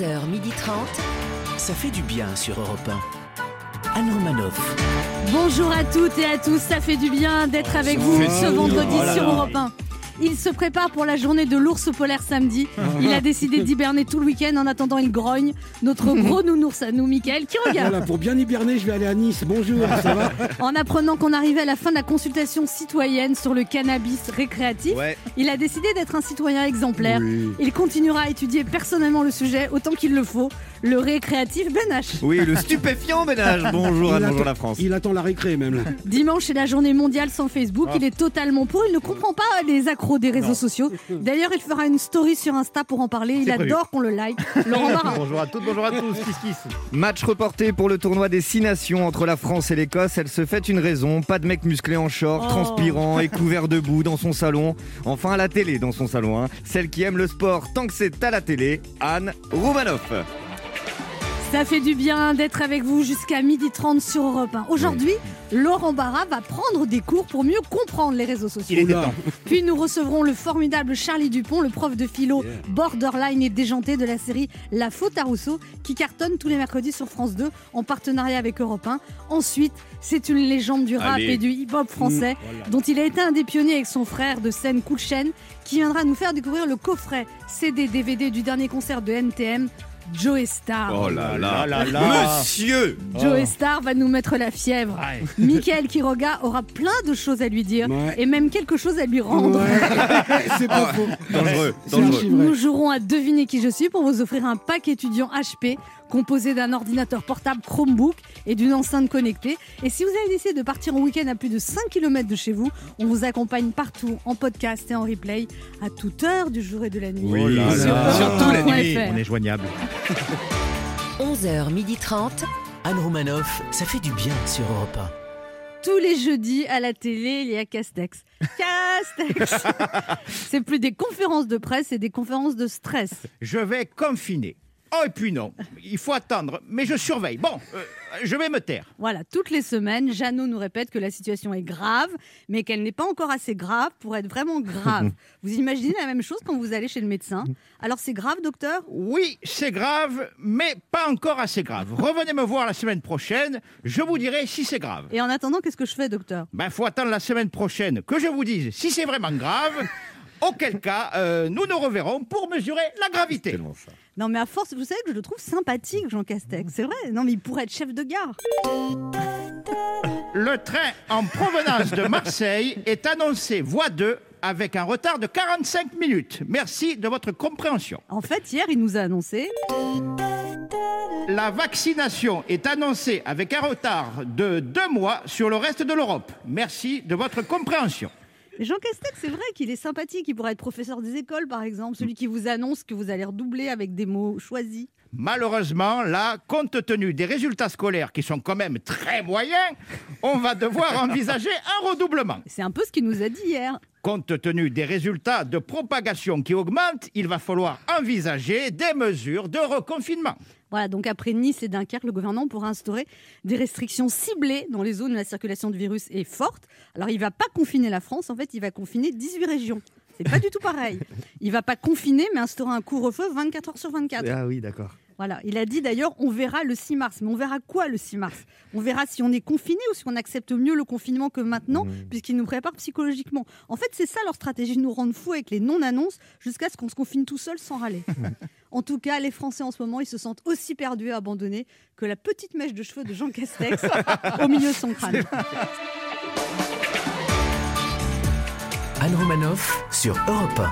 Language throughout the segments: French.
11h30. Ça fait du bien sur Europe 1. Anne Romanoff. Bonjour à toutes et à tous, ça fait du bien d'être avec vous ce vendredi sur Europe 1. Il se prépare pour la journée de l'ours polaire samedi. Il a décidé d'hiberner tout le week-end. En attendant, il grogne. Notre gros nounours à nous, Mickaël, qui regarde. Voilà, pour bien hiberner, je vais aller à Nice. Bonjour, ça va En apprenant qu'on arrivait à la fin de la consultation citoyenne sur le cannabis récréatif, Ouais. il a décidé d'être un citoyen exemplaire. Oui. Il continuera à étudier personnellement le sujet autant qu'il le faut. Le récréatif Ben H. Oui, le stupéfiant ménage. Bonjour Anne, Il bonjour la France. Il attend la récré même. Là. Dimanche, c'est la journée mondiale sans Facebook. Ah. Il est totalement pour. Il ne comprend pas les accros des réseaux sociaux. D'ailleurs, il fera une story sur Insta pour en parler. Il prévu. adore qu'on le like. Laurent Barra. Bonjour à toutes, bonjour à tous, kiss kiss. Match reporté pour le tournoi des six nations entre la France et l'Écosse. Elle se fait une raison. Pas de mec musclé en short, Oh. transpirant et couvert de boue dans son salon. Enfin à la télé dans son salon. hein. Celle qui aime le sport tant que c'est à la télé, Anne Roumanoff. Ça fait du bien d'être avec vous jusqu'à 12h30 sur Europe 1. Aujourd'hui, Laurent Barra va prendre des cours pour mieux comprendre les réseaux sociaux. Il temps. Puis nous recevrons le formidable Charlie Dupont, le prof de philo borderline et déjanté de la série La faute à Rousseau, qui cartonne tous les mercredis sur France 2 en partenariat avec Europe 1. Ensuite, c'est une légende du rap Allez. et du hip-hop français, dont il a été un des pionniers avec son frère de scène chaîne, qui viendra nous faire découvrir le coffret CD DVD du dernier concert de NTM. Joe Star. Oh là là. là là. Monsieur Joe Star va nous mettre la fièvre. Ouais. Michael Quiroga aura plein de choses à lui dire Ouais. et même quelque chose à lui rendre. Ouais. C'est pas faux. Dangereux. Nous jouerons à deviner qui je suis pour vous offrir un pack étudiant HP composé d'un ordinateur portable Chromebook et d'une enceinte connectée. Et si vous avez décidé de partir en week-end à plus de 5 km de chez vous, on vous accompagne partout en podcast et en replay à toute heure du jour et de la nuit. Oui, là Sur là. surtout la nuit. 1.fr. On est joignable. 11h30. Anne Romanoff. Ça fait du bien sur Europe Tous les jeudis à la télé, il y a Castex. Castex C'est plus des conférences de presse, c'est des conférences de stress. Je vais confiner. Oh, et puis non, il faut attendre, mais je surveille. Bon, euh, je vais me taire. Voilà, toutes les semaines, Jeannot nous répète que la situation est grave, mais qu'elle n'est pas encore assez grave pour être vraiment grave. vous imaginez la même chose quand vous allez chez le médecin? Alors c'est grave, docteur? Oui, c'est grave, mais pas encore assez grave. Revenez me voir la semaine prochaine, je vous dirai si c'est grave. Et en attendant, qu'est-ce que je fais, docteur? Ben, faut attendre la semaine prochaine que je vous dise si c'est vraiment grave. Auquel cas, euh, nous nous reverrons pour mesurer la gravité. Non, mais à force, vous savez que je le trouve sympathique, Jean Castex. C'est vrai Non, mais il pourrait être chef de gare. Le train en provenance de Marseille est annoncé voie 2 avec un retard de 45 minutes. Merci de votre compréhension. En fait, hier, il nous a annoncé. La vaccination est annoncée avec un retard de deux mois sur le reste de l'Europe. Merci de votre compréhension. Mais Jean Castex, c'est vrai qu'il est sympathique. Il pourrait être professeur des écoles, par exemple. Celui qui vous annonce que vous allez redoubler avec des mots choisis. Malheureusement, là, compte tenu des résultats scolaires qui sont quand même très moyens, on va devoir envisager un redoublement. C'est un peu ce qu'il nous a dit hier. Compte tenu des résultats de propagation qui augmentent, il va falloir envisager des mesures de reconfinement. Voilà, donc après Nice et Dunkerque, le gouvernement pourra instaurer des restrictions ciblées dans les zones où la circulation du virus est forte. Alors, il va pas confiner la France, en fait, il va confiner 18 régions. C'est pas du tout pareil. Il va pas confiner, mais instaurer un couvre-feu 24 heures sur 24. Ah oui, d'accord. Voilà, il a dit d'ailleurs, on verra le 6 mars. Mais on verra quoi le 6 mars? On verra si on est confiné ou si on accepte mieux le confinement que maintenant, puisqu'il nous prépare psychologiquement. En fait, c'est ça leur stratégie, de nous rendre fous avec les non-annonces jusqu'à ce qu'on se confine tout seul sans râler. en tout cas, les Français en ce moment, ils se sentent aussi perdus et abandonnés que la petite mèche de cheveux de Jean Castex au milieu de son crâne. Anne Romanoff sur Europe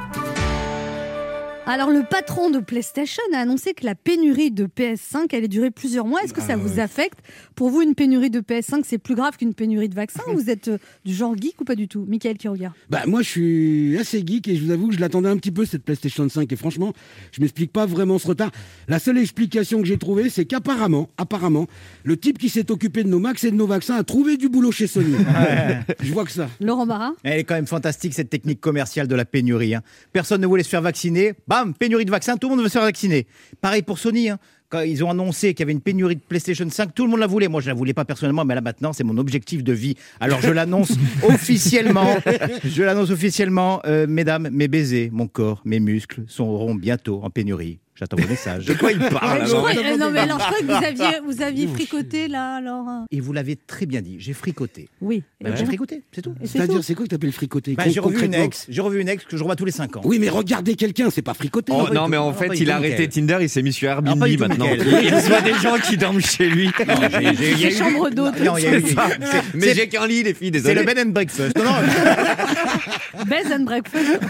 Alors, le patron de PlayStation a annoncé que la pénurie de PS5 allait durer plusieurs mois. Est-ce que ça vous affecte? Pour vous, une pénurie de PS5, c'est plus grave qu'une pénurie de vaccins Vous êtes euh, du genre geek ou pas du tout? Michael qui regarde. Bah moi je suis assez geek et je vous avoue que je l'attendais un petit peu cette PlayStation 5 et franchement je m'explique pas vraiment ce retard. La seule explication que j'ai trouvée c'est qu'apparemment, apparemment, le type qui s'est occupé de nos max et de nos vaccins a trouvé du boulot chez Sony. je vois que ça. Laurent Barra? Elle est quand même fantastique cette technique commerciale de la pénurie. hein. Personne ne voulait se faire vacciner. Bam, pénurie de vaccins, tout le monde veut se faire vacciner. Pareil pour Sony. hein. quand ils ont annoncé qu'il y avait une pénurie de PlayStation 5, tout le monde la voulait. Moi, je la voulais pas personnellement, mais là maintenant, c'est mon objectif de vie. Alors, je l'annonce officiellement. Je l'annonce officiellement, euh, mesdames, mes baisers, mon corps, mes muscles seront bientôt en pénurie. J'attends vos messages. De quoi il parle Je crois- euh, non, mais alors, je crois que vous aviez, vous aviez fricoté là, alors. euh, Et vous l'avez très bien dit, j'ai fricoté. Oui. Bah, Et j'ai fricoté, c'est tout. C'est C'est-à-dire, tout. c'est quoi que t'appelles fricoter Bah, j'ai revu une ex, j'ai revu une ex que je revois tous les 5 ans. Oui, mais regarder quelqu'un, c'est pas fricoter. Oh, non, mais en fait, il a arrêté. Tinder, il s'est mis sur Airbnb maintenant. Il reçoit des gens qui dorment chez lui. J'ai- j'ai- il y a eu- Chambre d'hôte. Non, il y a eu- C'est ça. c'est- Mais c'est- j'ai qu'un lit, les filles, C'est désolé. le bed and breakfast. Non, non, Bed and breakfast.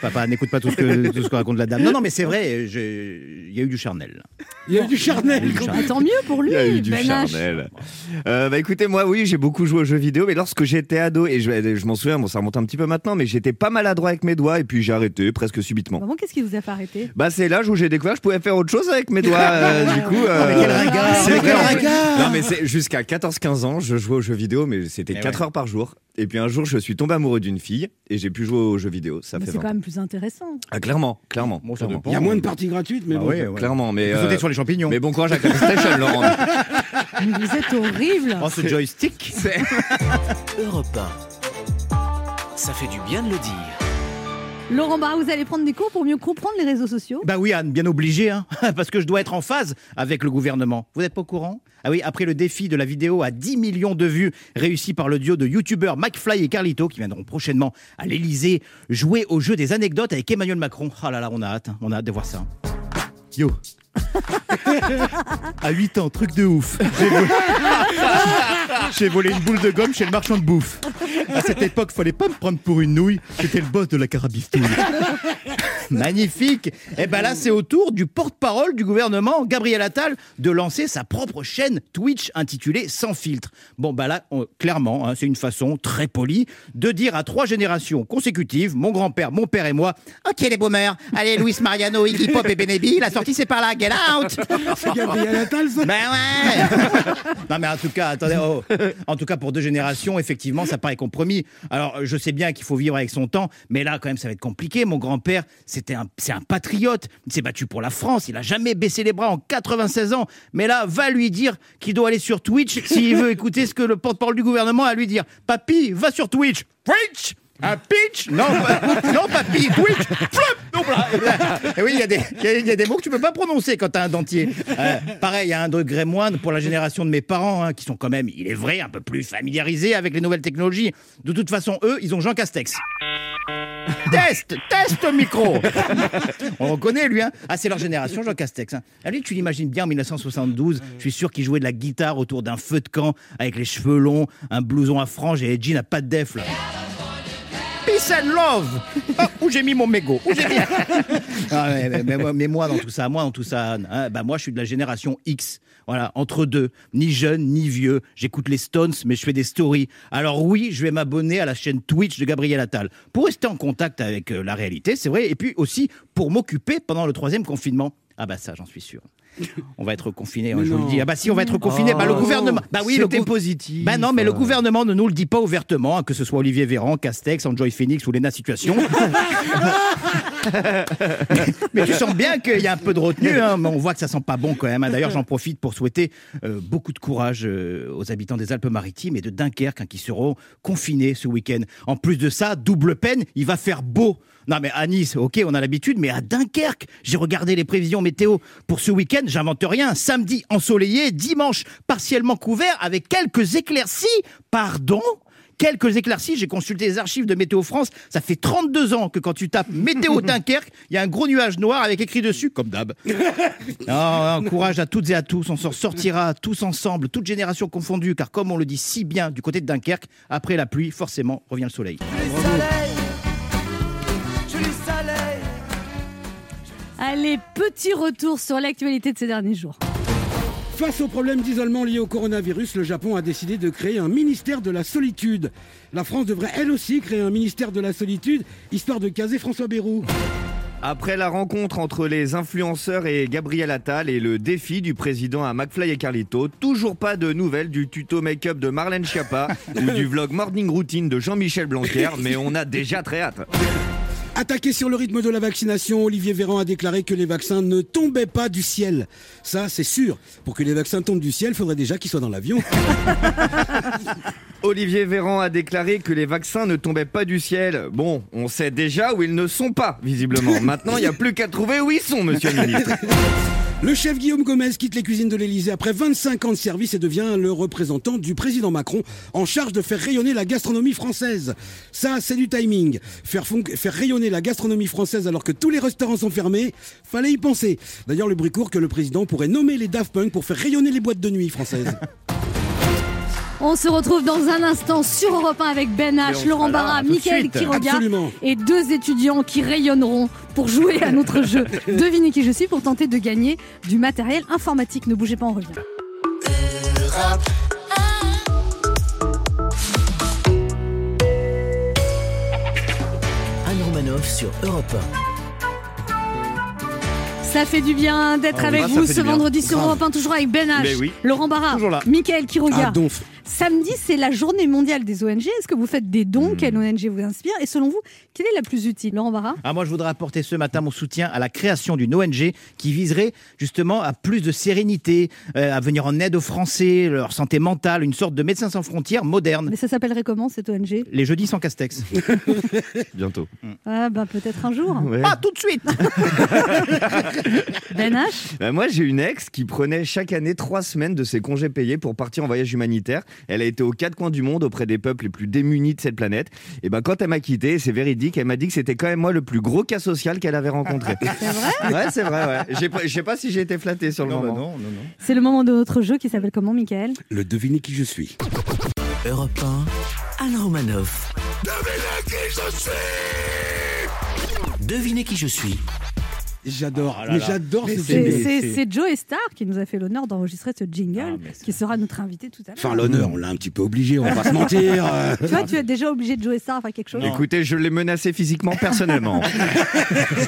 papa, n'écoute pas tout ce que, tout ce que raconte la dame. Non, non, mais c'est vrai, je- il y a eu du charnel. Il y a eu du charnel. Bah, tant mieux pour lui. Il y a eu du Ben charnel. Euh, bah écoutez, moi oui, j'ai beaucoup joué aux jeux vidéo, mais lorsque j'étais ado, et je, je m'en souviens, bon, ça remonte un petit peu maintenant, mais j'étais pas maladroit avec mes doigts, et puis j'ai arrêté presque subitement. Maman, qu'est-ce qui vous a fait arrêter? Bah c'est l'âge où j'ai découvert que je pouvais faire autre chose avec mes doigts. euh, du coup, euh, mais quel ringard, c'est vrai. Non mais c'est jusqu'à 14-15 ans, je jouais aux jeux vidéo, mais c'était Eh 4 ouais. heures par jour. Et puis un jour, je suis tombé amoureux d'une fille, et j'ai pu jouer aux jeux vidéo. Ça Mais fait c'est 20 quand même plus intéressant. Ah, clairement, clairement, Bon, clairement. Il y a moins de parties gratuites, mais Ah bon. ouais. Clairement, mais euh, sur les champignons. mais bon courage avec la PlayStation, Laurent. Mais vous êtes horrible. Oh, ce joystick Europe 1. Ça fait du bien de le dire. Laurent Barra, vous allez prendre des cours pour mieux comprendre les réseaux sociaux? Bah oui, Anne, bien obligé, hein, parce que je dois être en phase avec le gouvernement. Vous n'êtes pas au courant? Ah oui, après le défi de la vidéo à 10 millions de vues réussi par le duo de youtubeurs McFly et Carlito, qui viendront prochainement à l'Elysée jouer au jeu des anecdotes avec Emmanuel Macron. Ah là là, on a hâte, hein, on a hâte de voir ça. Yo À 8 ans, truc de ouf. J'ai volé... Une boule de gomme chez le marchand de bouffe. À cette époque, fallait pas me prendre pour une nouille. J'étais le boss de la carabistouille. Magnifique. Et ben là, c'est au tour du porte-parole du gouvernement, Gabriel Attal, de lancer sa propre chaîne Twitch intitulée Sans filtre. Bon, bah là, on- clairement, hein, c'est une façon très polie de dire à trois générations consécutives, mon grand-père, mon père et moi, ok les boomers, allez Luis Mariano, Iggy Pop et Benebi, la sortie c'est par là, get out C'est Gabriel Attal, ça ben ouais Non mais en tout cas, attendez, oh. en tout cas pour deux générations, effectivement, ça paraît compromis. Alors je sais bien qu'il faut vivre avec son temps, mais là quand même ça va être compliqué. Mon grand-père, c'était un, c'est un patriote, il s'est battu pour la France, il a jamais baissé les bras en 96 ans. Mais là, va lui dire qu'il doit aller sur Twitch s'il veut écouter ce que le porte-parole du gouvernement a à lui dire. Papy, va sur Twitch. Twitch un pitch Non, non, papy, Twitch, flop Non, voilà. Et oui, il y, a des- il y a- il y a des mots que tu peux pas prononcer quand tu as un dentier. Euh, pareil, il y a un degré moindre pour la génération de mes parents, hein, qui sont quand même, il est vrai, un peu plus familiarisés avec les nouvelles technologies. De toute façon, eux, ils ont Jean Castex. Test, test micro. On reconnaît lui, hein. Ah, c'est leur génération, Jean Castex. Hein. Ah, lui, tu l'imagines bien en 1972. Je suis sûr qu'il jouait de la guitare autour d'un feu de camp avec les cheveux longs, un blouson à franges et les jeans à pas de def là. Peace and love. Oh, où j'ai mis mon mégot Où j'ai mis- Ah, mais, moi- dans tout ça, moi dans tout ça, hein, bah moi je suis de la génération X. Voilà, entre deux, ni jeune ni vieux. J'écoute les Stones, mais je fais des stories. Alors oui, je vais m'abonner à la chaîne Twitch de Gabriel Attal pour rester en contact avec euh, la réalité, c'est vrai, et puis aussi pour m'occuper pendant le troisième confinement. Ah bah ça, j'en suis sûr. On va être confiné, Mais je vous le dis. Ah bah si, on va être confiné. bah le Oh, gouvernement. Bah oui, le positif. Bah non, mais le gouvernement ne nous le dit pas ouvertement, hein, que ce soit Olivier Véran, Castex, Enjoy Phoenix ou Lena Situation. mais tu sens bien qu'il y a un peu de retenue, hein, mais on voit que ça sent pas bon quand même. hein. D'ailleurs, j'en profite pour souhaiter euh, beaucoup de courage euh, aux habitants des Alpes-Maritimes et de Dunkerque hein, qui seront confinés ce week-end. En plus de ça, double peine, il va faire beau. Non mais à Nice, ok, on a l'habitude, mais à Dunkerque, j'ai regardé les prévisions météo pour ce week-end, j'invente rien. Samedi ensoleillé, dimanche partiellement couvert avec quelques éclaircies. Pardon? Quelques éclaircies, j'ai consulté les archives de Météo France, ça fait 32 ans que quand tu tapes Météo Dunkerque, il y a un gros nuage noir avec écrit dessus, comme d'hab. Non, non, courage à toutes et à tous, on s'en sortira tous ensemble, toutes générations confondues, car comme on le dit si bien du côté de Dunkerque, après la pluie, forcément, revient le soleil. Allez, petit retour sur l'actualité de ces derniers jours. Face aux problèmes d'isolement liés au coronavirus, le Japon a décidé de créer un ministère de la solitude. La France devrait elle aussi créer un ministère de la solitude, histoire de caser François Bayrou. Après la rencontre entre les influenceurs et Gabriel Attal et le défi du président à McFly et Carlito, toujours pas de nouvelles du tuto make-up de Marlène Schiappa ou du vlog Morning Routine de Jean-Michel Blanquer, mais on a déjà très hâte. Attaqué sur le rythme de la vaccination, Olivier Véran a déclaré que les vaccins ne tombaient pas du ciel. Ça, c'est sûr. Pour que les vaccins tombent du ciel, il faudrait déjà qu'ils soient dans l'avion. Olivier Véran a déclaré que les vaccins ne tombaient pas du ciel. Bon, on sait déjà où ils ne sont pas, visiblement. Maintenant, il n'y a plus qu'à trouver où ils sont, monsieur le ministre. Le chef Guillaume Gomez quitte les cuisines de l'Elysée après 25 ans de service et devient le représentant du président Macron en charge de faire rayonner la gastronomie française. Ça, c'est du timing. Faire, rayonner la gastronomie française alors que tous les restaurants sont fermés, fallait y penser. D'ailleurs, le bruit court que le président pourrait nommer les Daft Punk pour faire rayonner les boîtes de nuit françaises. On se retrouve dans un instant sur Europe 1 avec Ben H, Laurent Barra, Mickaël. Quiroga Absolument. et deux étudiants qui rayonneront pour jouer à notre jeu. Devinez qui je suis pour tenter de gagner du matériel informatique. Ne bougez pas, on revient. Anne Romanoff sur Europe Ça fait du bien d'être Ah avec vous ce vendredi sur Grave. Europe 1, toujours avec Ben H, oui. Laurent Barra. Mickaël Quiroga. Ah. Samedi, c'est la journée mondiale des ONG. Est-ce que vous faites des Hmm. dons Quelle ONG vous inspire Et selon vous, quelle est la plus utile Laurent Barra Ah, moi, je voudrais apporter ce matin mon soutien à la création d'une ONG qui viserait justement à plus de sérénité, euh, à venir en aide aux Français, leur santé mentale, une sorte de médecins sans frontières moderne. Mais ça s'appellerait comment cette ONG Les jeudis sans castex. Bientôt. Ah ben peut-être un jour. Ouais. Ah, tout de suite Ben H Bah, moi, j'ai une ex qui prenait chaque année trois semaines de ses congés payés pour partir en voyage humanitaire. Elle a été aux quatre coins du monde auprès des peuples les plus démunis de cette planète. Et ben, quand elle m'a quitté, c'est véridique, elle m'a dit que c'était quand même moi le plus gros cas social qu'elle avait rencontré. C'est vrai? Ouais, c'est vrai, ouais. J'ai pas- Je sais pas si j'ai été flatté sur le Non, bah moment. non, non, non. C'est le moment de notre jeu qui s'appelle comment, Michael? Le devinez qui je suis. Europe 1, Anne Romanoff. Devinez qui je suis. J'adore. Ah mais j'adore ce c'est- Joe Star qui nous a fait l'honneur d'enregistrer ce jingle, Ah, qui sera notre invité tout à l'heure. Enfin, l'honneur, on l'a un petit peu obligé, on va pas se mentir. Tu vois, tu es déjà obligé de Joe Star à faire quelque chose. Non. Écoutez, je l'ai menacé physiquement, personnellement.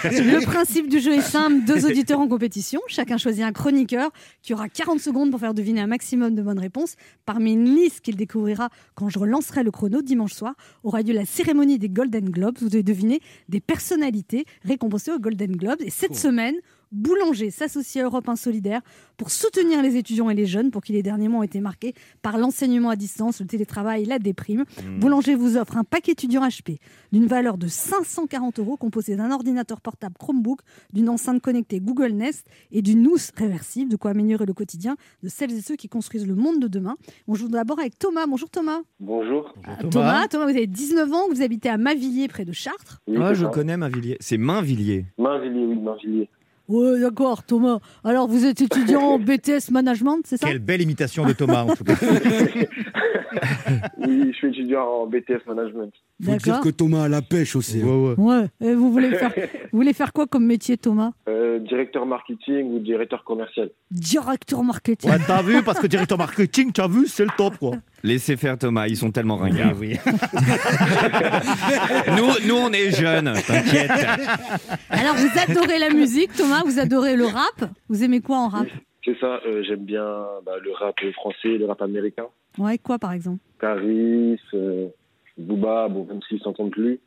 Le principe du jeu est simple deux auditeurs en compétition. Chacun choisit un chroniqueur qui aura 40 secondes pour faire deviner un maximum de bonnes réponses. Parmi une liste qu'il découvrira quand je relancerai le chrono dimanche soir, aura lieu la cérémonie des Golden Globes. Vous devez deviner des personnalités récompensées aux Golden Globes. Et cette semaine, Boulanger s'associe à Europe 1 Solidaire pour soutenir les étudiants et les jeunes pour qui les derniers mois ont été marqués par l'enseignement à distance, le télétravail et la déprime. Boulanger vous offre un pack étudiant HP d'une valeur de 540 euros composé d'un ordinateur portable Chromebook, d'une enceinte connectée Google Nest et d'une housse réversible, de quoi améliorer le quotidien de celles et ceux qui construisent le monde de demain. On joue d'abord avec Thomas. Bonjour Thomas. Bonjour. Ah, Thomas, Thomas, vous avez 19 ans, vous habitez à Mavilliers près de Chartres. Oui, Ah, je ça. connais Mainvilliers. C'est Mainvilliers. Mainvilliers, oui, Mainvilliers. Ouais, d'accord, Thomas. Alors, vous êtes étudiant en BTS Management, c'est ça? Quelle belle imitation de Thomas, en tout cas. Oui, je suis étudiant en BTS Management. Faut dire que Thomas a la pêche aussi. hein. Ouais. Et vous voulez faire, vous voulez faire quoi comme métier, Thomas? Euh, directeur marketing ou directeur commercial. Directeur marketing. Ouais, t'as vu, parce que directeur marketing, t'as vu, c'est le top, quoi. Laissez faire Thomas, ils sont tellement ringards. oui. nous, nous, on est jeunes, t'inquiète. Alors, vous adorez la musique, Thomas, vous adorez le rap. Vous aimez quoi en rap? C'est ça, euh, j'aime bien bah, le rap français, le rap américain. Ouais, quoi par exemple? Caris, euh, Booba, bon, même s'ils s'entendent plus.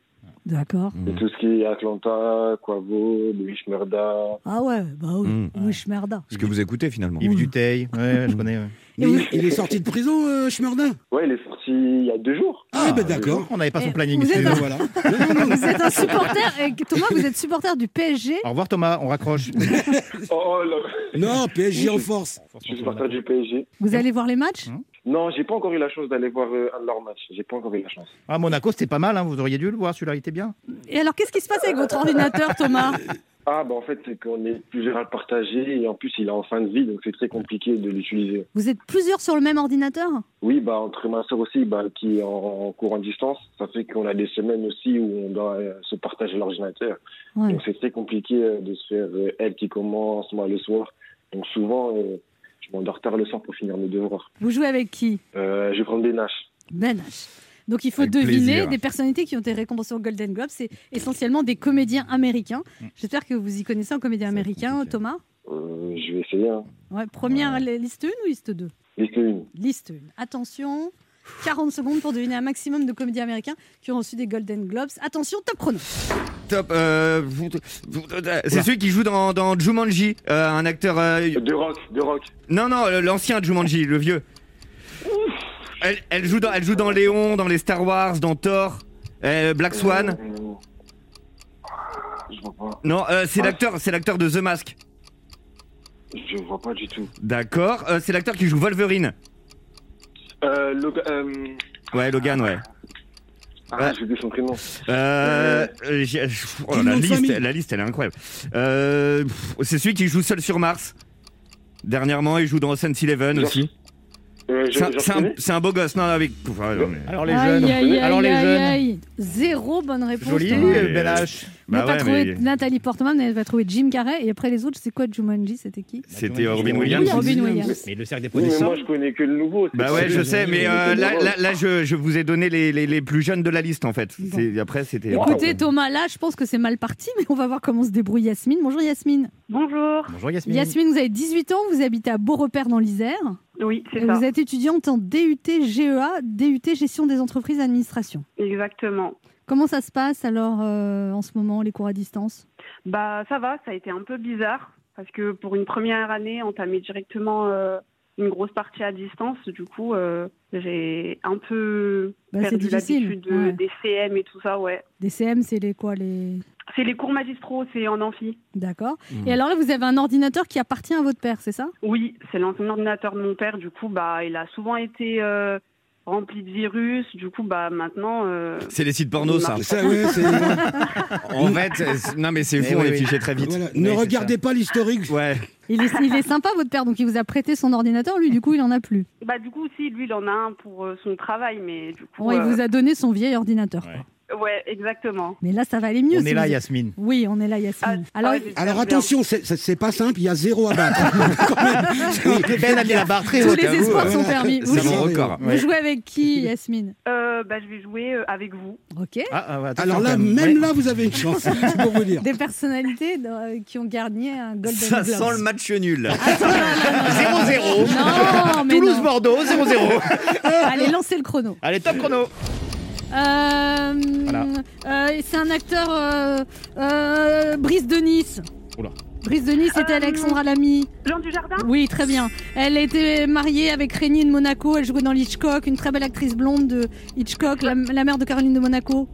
D'accord. Et tout ce qui est Atlanta, Quavo, Louis Schmerda. Ah ouais, bah oui, Mm. oui, Schmerda. Ce que vous écoutez finalement. Yves Duteil, ouais, je connais. ouais. Mais Et il, est sorti de prison, euh, Schmerdin Ouais, il est sorti il y a deux jours. Ah, ben d'accord. On n'avait pas son Eh, planning. vous êtes excusez-nous. voilà. Non, non, non. Vous êtes un supporter, et Thomas, vous êtes supporter du PSG. Au revoir Thomas, on raccroche. Oh, oh là, Non, PSG en force. je suis supporter du PSG. Vous allez voir les matchs? Non, j'ai pas encore eu la chance d'aller voir euh, un de leurs matchs. J'ai pas encore eu la chance. Ah, Monaco, c'était pas mal, hein, vous auriez dû le voir, celui-là, il était bien. Et alors, qu'est-ce qui se passe avec votre ordinateur, Thomas? Ah, bah en fait, c'est qu'on est plusieurs à le partager et en plus, il est en fin de vie, donc c'est très compliqué de l'utiliser. Vous êtes plusieurs sur le même ordinateur? Oui, bah entre ma soeur aussi, bah, qui est en, en cours en distance, ça fait qu'on a des semaines aussi où on doit euh, se partager l'ordinateur. Ouais. Donc c'est très compliqué euh, de se faire euh, elle qui commence, moi le soir. Donc souvent, euh, je m'endors tard le soir pour finir mes devoirs. Vous jouez avec qui? Euh, je vais prendre des naches. Ben H. Donc il faut Avec deviner plaisir. des personnalités qui ont été récompensées au Golden Globe. C'est essentiellement des comédiens américains. J'espère que vous y connaissez un comédien américain, compliqué. Thomas? Euh, je vais essayer. Hein. Ouais, première liste 1 ou liste 2 Liste 1. Liste 1. Attention. 40 secondes pour deviner un maximum de comédiens américains qui ont reçu des Golden Globes. Attention, top chrono. Top. euh, vous- c'est celui qui joue dans, dans Jumanji, euh, un acteur. euh, De rock, de rock. Non, non, l'ancien Jumanji, le vieux. Elle, elle joue dans, elle joue dans Léon, dans les Star Wars, dans Thor, euh, Black Swan. Euh, Je vois pas. Non, euh, c'est l'acteur, c'est l'acteur de The Mask. Je vois pas du tout. D'accord. euh, c'est l'acteur qui joue Wolverine. Euh, euh, Ouais, Logan, ouais. Ah, Ouais. j'ai oublié son prénom. Euh, euh, j'ai- oh, la liste, la liste, elle est incroyable. Euh, c'est celui qui joue seul sur Mars. Dernièrement, il joue dans Ocean's Eleven Genre- aussi. Euh, C'est un, beau gosse, non, avec. Enfin, non, mais- Alors les Aïe, jeunes. aïe, Alors aïe, les aïe, jeunes. aïe. Zéro bonne réponse. Joli, euh, bel euh, H. Vous n'avez Bah pas ouais, trouvé mais Nathalie Portman, mais elle va trouver Jim Carrey. Et après les autres, c'est quoi Jumanji C'était qui c'était. Robin Williams. Oui, Robin Williams. Mais le cercle des Oui, mais moi, je connais que le nouveau. Bah pas ouais, je sais, mais euh, là, là, là, je, je vous ai donné les, les, les plus jeunes de la liste en fait. Bon. C'est- Après, c'était. Écoutez, Thomas, là, je pense que c'est mal parti, mais on va voir comment se débrouille Yasmine. Bonjour Yasmine. Bonjour. Bonjour Yasmine. Yasmine, vous avez 18 ans, vous habitez à Beaurepaire dans l'Isère. Oui, c'est Et ça. vous êtes étudiante en DUT GEA, DUT Gestion des entreprises et administration. Exactement. Comment ça se passe alors euh, en ce moment, les cours à distance? Bah ça va, ça a été un peu bizarre parce que pour une première année, entamer directement euh, une grosse partie à distance, du coup, euh, j'ai un peu Bah, c'est perdu difficile, l'habitude de- ouais. des CM et tout ça, ouais. Des CM, c'est les quoi les... C'est les cours magistraux, c'est en amphi. D'accord. Mhm. Et alors là, vous avez un ordinateur qui appartient à votre père, c'est ça? Oui, c'est l'ancien ordinateur de mon père, du coup, bah il a souvent été euh, rempli de virus, du coup, bah maintenant. euh, C'est les sites porno, ça. Ça, ouais, c'est- En fait, c'est- non mais c'est fou, oui, on est oui. fiché très vite. voilà. Ne c'est regardez pas l'historique. Ouais. il est, il est sympa, votre père, donc il vous a prêté son ordinateur, lui, du coup, il en a plus. bah du coup, si, lui, il en a un pour euh, son travail, mais du coup. Bon, il euh, vous a donné son vieil ordinateur. Ouais. quoi. Ouais, exactement. Mais là, ça va aller mieux. On si est là, vous- Yasmine. Oui, on est là, Yasmine. Ah, alors, j'espère Alors attention, c'est- pas simple, il y a zéro à battre. Même. Ben a mis la barre très tous haute. les vous, espoirs hein. sont permis. Vous, C'est mon record. vous jouez avec qui, Yasmine Euh, bah, je vais jouer euh, avec vous. Ok. Ah, ah, Alors là, même. même Ouais. là, vous avez une chance, c'est pour vous dire. Des personnalités euh, qui ont gagné un Golden Ça sent le match nul. 0-0. Non, mais non. Toulouse-Bordeaux, 0-0. Allez, lancez le chrono. Allez, top chrono. Euh, Voilà. euh, c'est un acteur euh, euh, Brice de Nice. Oula. Brice de Nice c'était Euh, Alexandra Lamy. Jean du Jardin Oui, très bien. Elle été mariée avec Régnier de Monaco. Elle jouait dans Hitchcock, une très belle actrice blonde de Hitchcock, la, la mère de Caroline de Monaco.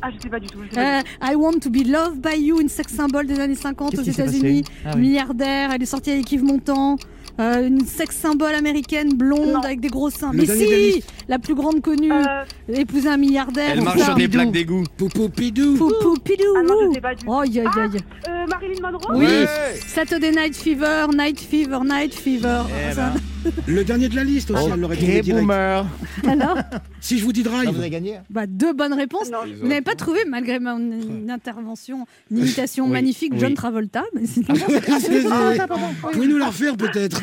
Ah, je sais pas du tout. Euh, I Want to be loved by you, une sex symbole des années 50 aux États-Unis. Ah oui. Milliardaire, elle est sortie avec Yves Montand. Euh, une sex symbole américaine blonde Non. avec des gros seins. Le Mais si, la plus grande connue, Euh, épouser un milliardaire. Elle marche sur des plaques d'égout. Poupou pidou. Poupou pidou. Ah non, je sais pas du. Oh, aïe, aïe. Euh, Marilyn Monroe Oui, Ouais. Saturday Night Fever, Night Fever, Night Fever. Eh Ça- Le dernier de la liste aussi, elle l'aurait Ok, direct. boomer. Alors, Si je vous dis Ah, drive. vous avez gagné? Bah, deux bonnes réponses. Non, Vous n'avez pas trouvé, malgré mon une intervention, une imitation Oui, magnifique, oui. John Travolta. Mais sinon, C'est- Vous pouvez nous la refaire peut-être?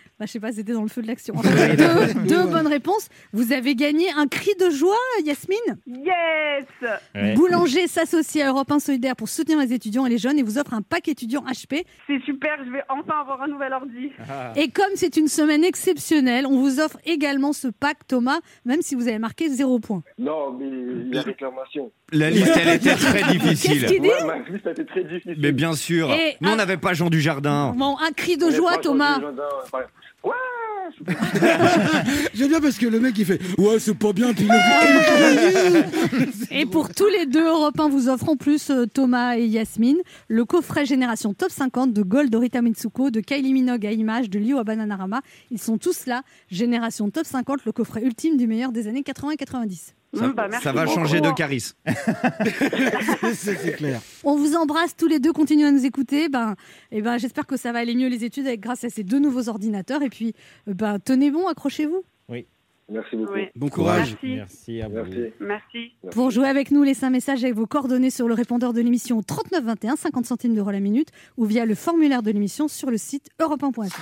bah, je sais pas, c'était dans le feu de l'action. Enfin, deux deux bonnes réponses. Vous avez gagné un cri de joie, Yasmine? Yes Ouais. Boulanger s'associe à Europe 1 Solidaire pour soutenir les étudiants et les jeunes et vous offre un pack étudiant HP. C'est super, je vais enfin avoir un nouvel ordi. Ah. Et comme c'est une semaine exceptionnelle, on vous offre également ce pack, Thomas, même si vous avez marqué zéro point. Non, mais il y a réclamation. La liste, elle était très difficile. Qu'est-ce qu'il dit? Ouais, ma liste très difficile. Mais bien sûr. Et Nous, on un- n'avait pas Jean du Jardin. Bon, un cri de On joie, Thomas. Ouais. J'aime bien parce que le mec il fait Ouais, c'est pas bien, puis le Et pour tous les deux, Europe 1 vous offre en plus, euh, Thomas et Yasmine, le coffret Génération Top 50 de Gold Dorita Mitsuko, de Kylie Minogue à Image, de Liu à Bananarama. Ils sont tous là. Génération Top 50, le coffret ultime du meilleur des années 80 et 90. Ça, Mmh, bah, merci ça va beaucoup. changer de charisme. C'est c'est clair. On vous embrasse tous les deux, continuez à nous écouter. Ben, et ben, j'espère que ça va aller mieux les études avec, grâce à ces deux nouveaux ordinateurs. Et puis, euh, ben, tenez bon, accrochez-vous. Merci beaucoup. Oui. Bon courage. Merci. Merci à vous. Merci. Merci. Pour jouer avec nous, laissez un message avec vos coordonnées sur le répondeur de l'émission 3921, 50 centimes d'euros la minute, ou via le formulaire de l'émission sur le site europe 1.fr.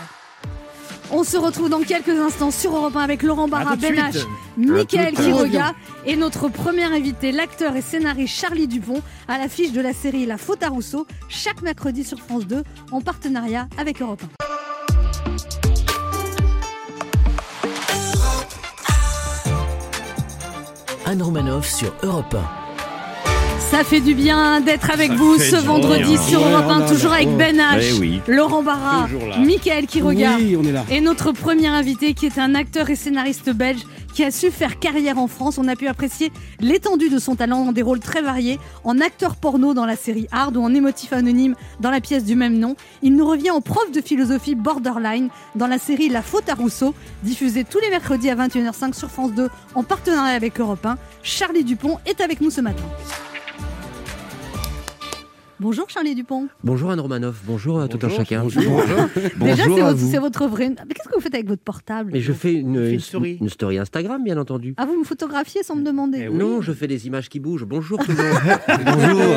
On se retrouve dans quelques instants sur Europe 1 avec Laurent Barra, Ben. H, suite. Quiroga et notre premier invité, l'acteur et scénariste Charlie Dupont, à l'affiche de la série La Faute à Rousseau, chaque mercredi sur France 2, en partenariat avec Europe 1. Anne Romanoff sur Europe 1. Ça fait du bien d'être avec Ça vous ce vendredi bien. sur Europe 1, oh là toujours avec. Ben H, Eh oui. Laurent Barra. Michael qui regarde. Oui, on est là. Et notre premier invité qui est un acteur et scénariste belge qui a su faire carrière en France. On a pu apprécier l'étendue de son talent dans des rôles très variés, en acteur porno dans la série Hard ou en émotif anonyme dans la pièce du même nom. Il nous revient en prof de philosophie borderline dans la série La faute à Rousseau, diffusée tous les mercredis à 21h05 sur France 2 en partenariat avec Europe 1. Charlie Dupont est avec nous ce matin. Bonjour Charlie Dupont. Bonjour Anne Romanoff, bonjour à tout un Bonjour. chacun. Déjà, Bonjour c'est à votre, vous. c'est votre vrai. Mais qu'est-ce que vous faites avec votre portable? Mais je fais une, fait une une- story. une story Instagram, bien entendu. Ah, vous me photographiez sans me demander? Eh oui. Non, je fais des images qui bougent. Bonjour tout le monde. Bonjour.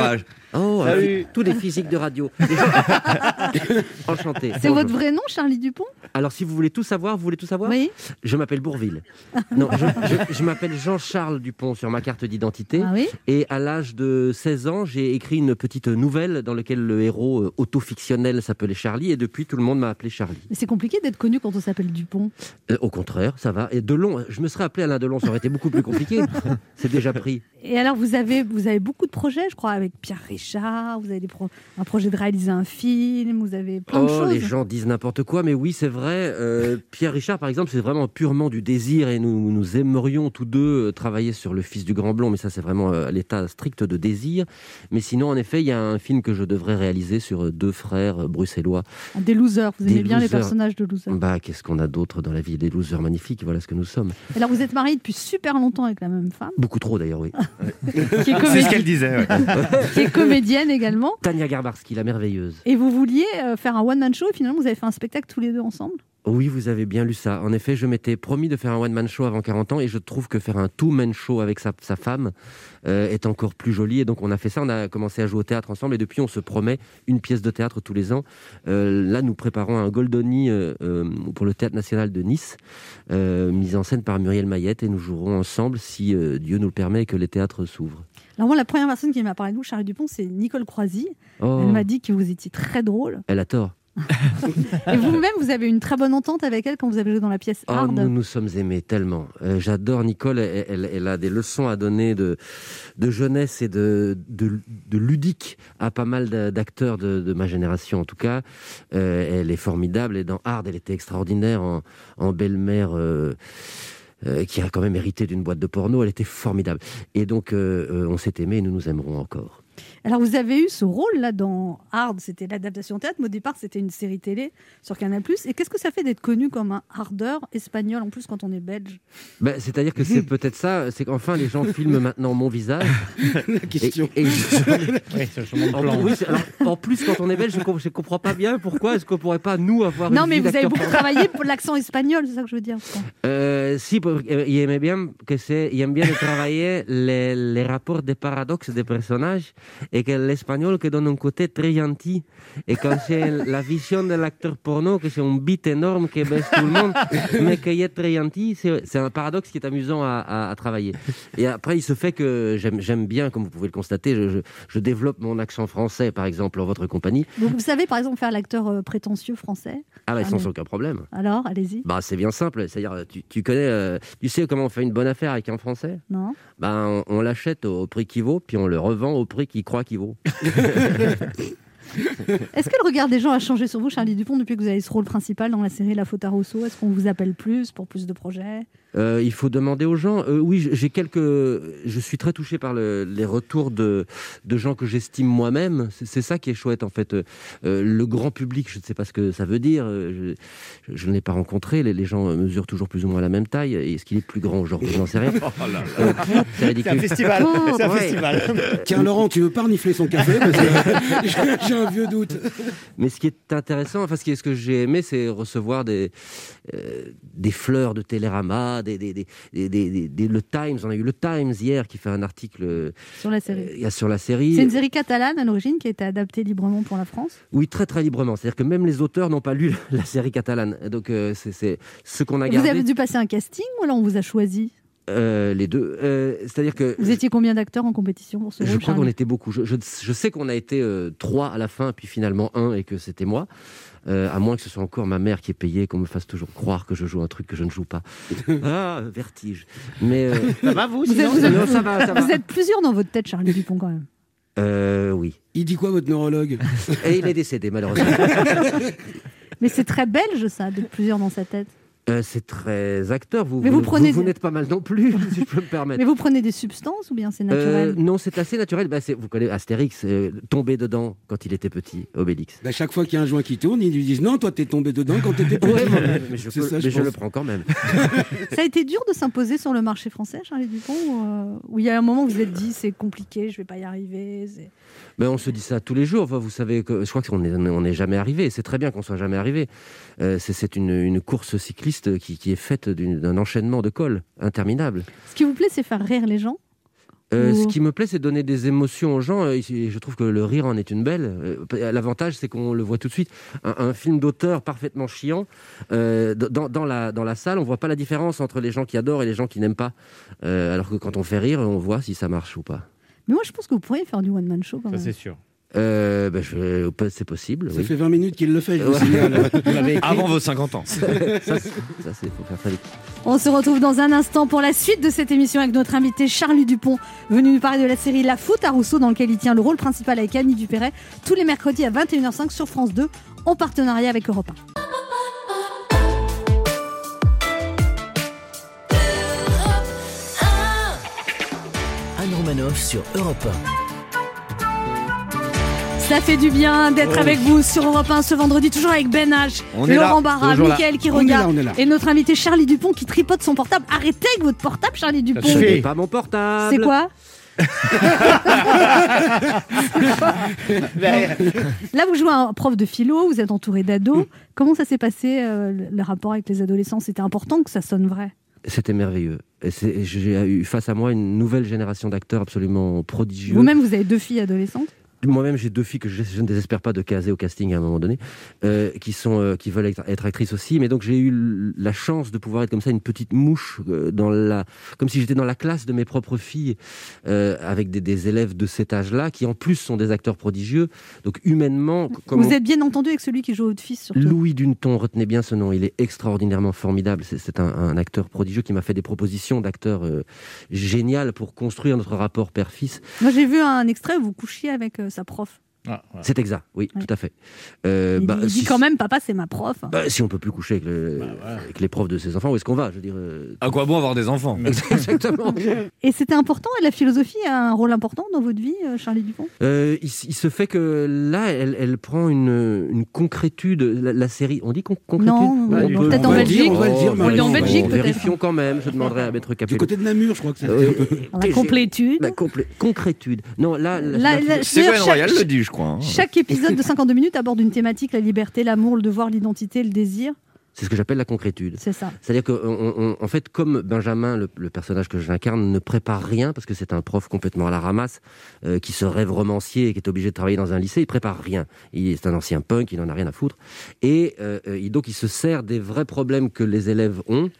Oh, Salut. tous des physiques de radio. Enchanté. C'est votre vrai nom, Charlie Dupont? Alors, si vous voulez tout savoir, vous voulez tout savoir? Oui. Je m'appelle Bourville. Non, je, je- je m'appelle Jean-Charles Dupont sur ma carte d'identité. Ah oui Et à l'âge de 16 ans, j'ai écrit une petite nouvelle dans laquelle le héros euh, auto-fictionnel s'appelait Charlie. Et depuis, tout le monde m'a appelé Charlie. Mais c'est compliqué d'être connu quand on s'appelle Dupont. Euh, au contraire, ça va. Et Delon, je me serais appelé Alain Delon, ça aurait été beaucoup plus compliqué. C'est déjà pris. Et alors, vous avez, vous avez beaucoup de projets, je crois, avec Pierre Richard. Vous avez des pro- un projet de réaliser un film. Vous avez plein de oh, choses. les gens disent n'importe quoi, mais oui, c'est vrai. euh, Pierre Richard, par exemple, c'est vraiment purement du désir et nous, nous aimerions tous deux travailler sur Le Fils du Grand Blond, mais ça, c'est vraiment à l'état strict de désir. Mais sinon, en effet, il y a un film que je devrais réaliser sur euh, deux frères euh, bruxellois. Ah, Des losers. Vous aimez Des bien les personnages de losers. Bah, qu'est-ce qu'on a d'autre dans la vie? Des losers magnifiques, voilà ce que nous sommes. Alors, vous êtes marié depuis super longtemps avec la même femme, Beaucoup trop d'ailleurs, oui. C'est ce qu'elle disait. ouais. qui est comédienne également. Tania Garbarski, la merveilleuse. Et vous vouliez euh, faire un one-man show et finalement, vous avez fait un spectacle tous les deux ensemble? Oui, vous avez bien lu ça. En effet, je m'étais promis de faire un one-man show avant 40 ans et je trouve que faire un two-man show avec sa, sa femme euh, est encore plus joli. Et donc, on a fait ça, on a commencé à jouer au théâtre ensemble et depuis, on se promet une pièce de théâtre tous les ans. Euh, là, nous préparons un Goldoni euh, pour le Théâtre National de Nice, mise en scène par Muriel Mayette et nous jouerons ensemble si Dieu nous le permet et que les théâtres s'ouvrent. Alors moi, la première personne qui m'a parlé de vous, Charlie Dupont, c'est Nicole Croisy. Oh, Elle m'a dit que vous étiez très drôle. elle a tort. Et vous-même, vous avez une très bonne entente avec elle quand vous avez joué dans la pièce Oh, Hard. nous nous sommes aimés tellement. Euh, J'adore Nicole. Elle, elle- elle a des leçons à donner de, de jeunesse et de, de, de ludique à pas mal d'a- d'acteurs de, de ma génération, en tout cas. Euh, elle est formidable. Et dans Hard, elle était extraordinaire en, en belle-mère. euh, qui a quand même hérité d'une boîte de porno, elle était formidable. Et donc, on s'est aimés et nous nous aimerons encore. Alors vous avez eu ce rôle-là dans Hard, c'était l'adaptation théâtre, mais au départ c'était une série télé sur Canal+. Et qu'est-ce que ça fait d'être connu comme un hardeur espagnol, en plus quand on est belge? Ben, C'est-à-dire que c'est peut-être ça, c'est qu'enfin les gens filment maintenant mon visage. La question. Et, et je- En, plan. oui, c'est- alors, en plus, quand on est belge, je ne comprends pas bien pourquoi est-ce qu'on pourrait pas, nous, avoir Non une mais vous avez beaucoup travaillé pour l'accent espagnol, c'est ça que je veux dire. Euh, si, euh, il aimait bien que c'est, aime bien de travailler les, les rapports des paradoxes des personnages et que l'espagnol qui donne un côté très gentil et quand c'est la vision de l'acteur porno que c'est un bite énorme qui baisse tout le monde mais qui est très gentil, c'est, un paradoxe qui est amusant à, à- à travailler. Et après, il se fait que j'aime, bien, comme vous pouvez le constater, je, je- je développe mon accent français, par exemple, en votre compagnie. Donc vous savez par exemple faire l'acteur euh, prétentieux français? Ah, bah, Ah, sans mais- aucun problème. Alors, allez-y. Bah, c'est bien simple. C'est-à-dire, tu, tu connais, euh, tu sais comment on fait une bonne affaire avec un Français? Non Ben, on, on l'achète au prix qu'il vaut, puis on le revend au prix qu'il croit qu'il vaut. Est-ce que le regard des gens a changé sur vous, Charlie Dupont, depuis que vous avez ce rôle principal dans la série La Faute à Rousseau? Est-ce qu'on vous appelle plus pour plus de projets? Euh, il faut demander aux gens. Euh, oui, j'ai quelques. Je suis très touché par le- les retours de, de gens que j'estime moi-même. C'est ça qui est chouette en fait. Euh, le grand public, je ne sais pas ce que ça veut dire. Je, je ne l'ai pas rencontré. Les, les gens mesurent toujours plus ou moins la même taille. Est-ce qu'il est plus grand aujourd'hui? Je n'en sais rien. Euh, c'est C'est un ridicule. festival. Oh, C'est un ouais. festival. Tiens, Laurent, tu veux pas renifler son café? J'ai- j'ai un vieux doute. Mais ce qui est intéressant, enfin ce, qui est, ce que j'ai aimé, c'est recevoir des, euh, des fleurs de Télérama, des, des, des, des- des- des- des- le Times. On a eu le Times hier qui fait un article euh, sur la série euh, sur la série. C'est une série catalane à l'origine qui a été adaptée librement pour la France. Oui, très très librement. C'est-à-dire que même les auteurs n'ont pas lu la série catalane. Donc euh, c'est ce qu'on a gardé. vous avez dû passer un casting ou alors on vous a choisi Euh, les deux. Euh, C'est-à-dire que Vous étiez combien d'acteurs en compétition pour ce je crois qu'on était beaucoup. Je, je- je sais qu'on a été euh, trois à la fin, puis finalement un, et que c'était moi. Euh, à moins que ce soit encore ma mère qui est payée, qu'on me fasse toujours croire que je joue un truc que je ne joue pas. ah, vertige. Mais euh, Ça va, vous, êtes, vous êtes- Non, ça va, ça va. vous êtes plusieurs dans votre tête, Charlie Dupont, quand même. euh, oui. Il dit quoi, votre neurologue? Et il est décédé malheureusement. Mais c'est très belge, ça, d'être plusieurs dans sa tête. Euh, c'est très acteur. Vous, Mais vous prenez- vous, n'êtes pas mal non plus, si je peux me permettre. Mais vous prenez des substances ou bien c'est Euh, naturel non, c'est assez naturel. Bah, vous connaissez Astérix, euh, tombé dedans quand il était petit, Obélix. Bah, Chaque fois qu'il y a un joint qui tourne, ils lui disent non, toi t'es tombé dedans quand t'étais petit. Ouais, mais, mais je, C'est peux- ça, mais je je pense. le prends quand même. Ça a été dur de s'imposer sur le marché français, Charlie Dupont ou, euh, Ou il y a un moment où vous vous êtes dit c'est compliqué, je vais pas y arriver Ben, on se dit ça tous les jours. Enfin, vous savez que je crois qu'on n'est on jamais arrivé. C'est très bien qu'on soit jamais arrivé. Euh, c'est une, une course cycliste qui, qui est faite d'un enchaînement de cols interminable. Ce qui vous plaît, c'est faire rire les gens Euh, Ce qui me plaît, c'est donner des émotions aux gens. et Je trouve que le rire en est une belle. Euh, L'avantage, c'est qu'on le voit tout de suite. Un, un film d'auteur parfaitement chiant, euh, dans, dans la, dans la salle, on voit pas la différence entre les gens qui adorent et les gens qui n'aiment pas. Euh, alors que quand on fait rire, on voit si ça marche ou pas. Mais moi, je pense que vous pourriez faire du one-man show quand Ça, même. c'est sûr. Euh, ben, je- c'est possible. Ça oui. fait 20 minutes qu'il le fait, je vous Ouais. signale. Vous l'avez écrit Avant vos 50 ans. ça, c'est- ça, c'est faut faire très vite. On se retrouve dans un instant pour la suite de cette émission avec notre invité Charlie Dupont, venu nous parler de la série La Foot à Rousseau, dans lequel il tient le rôle principal avec Annie Dupéret, tous les mercredis à 21h05 sur France 2, en partenariat avec Europe 1. Anne Romanoff sur Europe Ça fait du bien d'être avec vous sur Europe 1 ce vendredi, toujours avec Ben H, On Laurent Barra. Mickaël qui On est là, regarde, on est là. et notre invité Charlie Dupont qui tripote son portable. Arrêtez avec votre portable, Charlie Dupont. Je. C'est pas mon portable. C'est quoi Là, vous jouez un prof de philo, vous êtes entouré d'ados. Comment ça s'est passé, euh, le rapport avec les adolescents? C'était important que ça sonne vrai. C'était merveilleux. J'ai eu face à moi une nouvelle génération d'acteurs absolument prodigieux. Vous-même, vous avez deux filles adolescentes? Moi-même, j'ai deux filles que je, je ne désespère pas de caser au casting à un moment donné, euh, qui sont, euh, qui veulent être, être actrices aussi. Mais donc, j'ai eu la chance de pouvoir être comme ça, une petite mouche, euh, dans la, comme si j'étais dans la classe de mes propres filles, avec des, des élèves de cet âge-là, qui en plus sont des acteurs prodigieux. Donc, humainement, vous on- êtes bien entendu avec celui qui joue votre fils, surtout. Louis Duneton, retenez bien ce nom, il est extraordinairement formidable. C'est- un, un acteur prodigieux qui m'a fait des propositions d'acteurs géniales pour construire notre rapport père-fils. Moi, j'ai vu un extrait où vous couchiez avec sa prof. Ah, voilà. C'est exact, oui, Ouais. tout à fait. Euh, il bah, il dit si- quand même, papa, c'est ma prof. bah, si on peut plus coucher avec, le- Bah, voilà. avec les profs de ses enfants, où est-ce qu'on va Je veux dire. euh, À quoi bon avoir des enfants? Exactement. Et c'était important, la philosophie a un rôle important dans votre vie, euh, Charlie Dupont? Euh, il, se fait que là, elle, elle prend une, une concrétude. La, la série, on dit con- concrétude? Non, du peut-être On en Belgique. on va le dire, On le dit en. Belgique, peut-être. Vérifions quand même. Je demanderai à Maître Du Capello. côté de Namur, je crois que. Euh, Dans la complétude. La complé- concrétude. Non, là, D'ailleurs, Royal le dit, je crois. hein. Chaque épisode de 52 minutes aborde une thématique, la liberté, l'amour, le devoir, l'identité, le désir. c'est ce que j'appelle la concrétude. C'est ça. C'est-à-dire qu'en en fait, comme Benjamin, le, le personnage que j'incarne, ne prépare rien, parce que c'est un prof complètement à la ramasse, euh, qui se rêve romancier et qui est obligé de travailler dans un lycée, il prépare rien. Il est un ancien punk, il n'en a rien à foutre. Et euh, euh, il- donc, il se sert des vrais problèmes que les élèves ont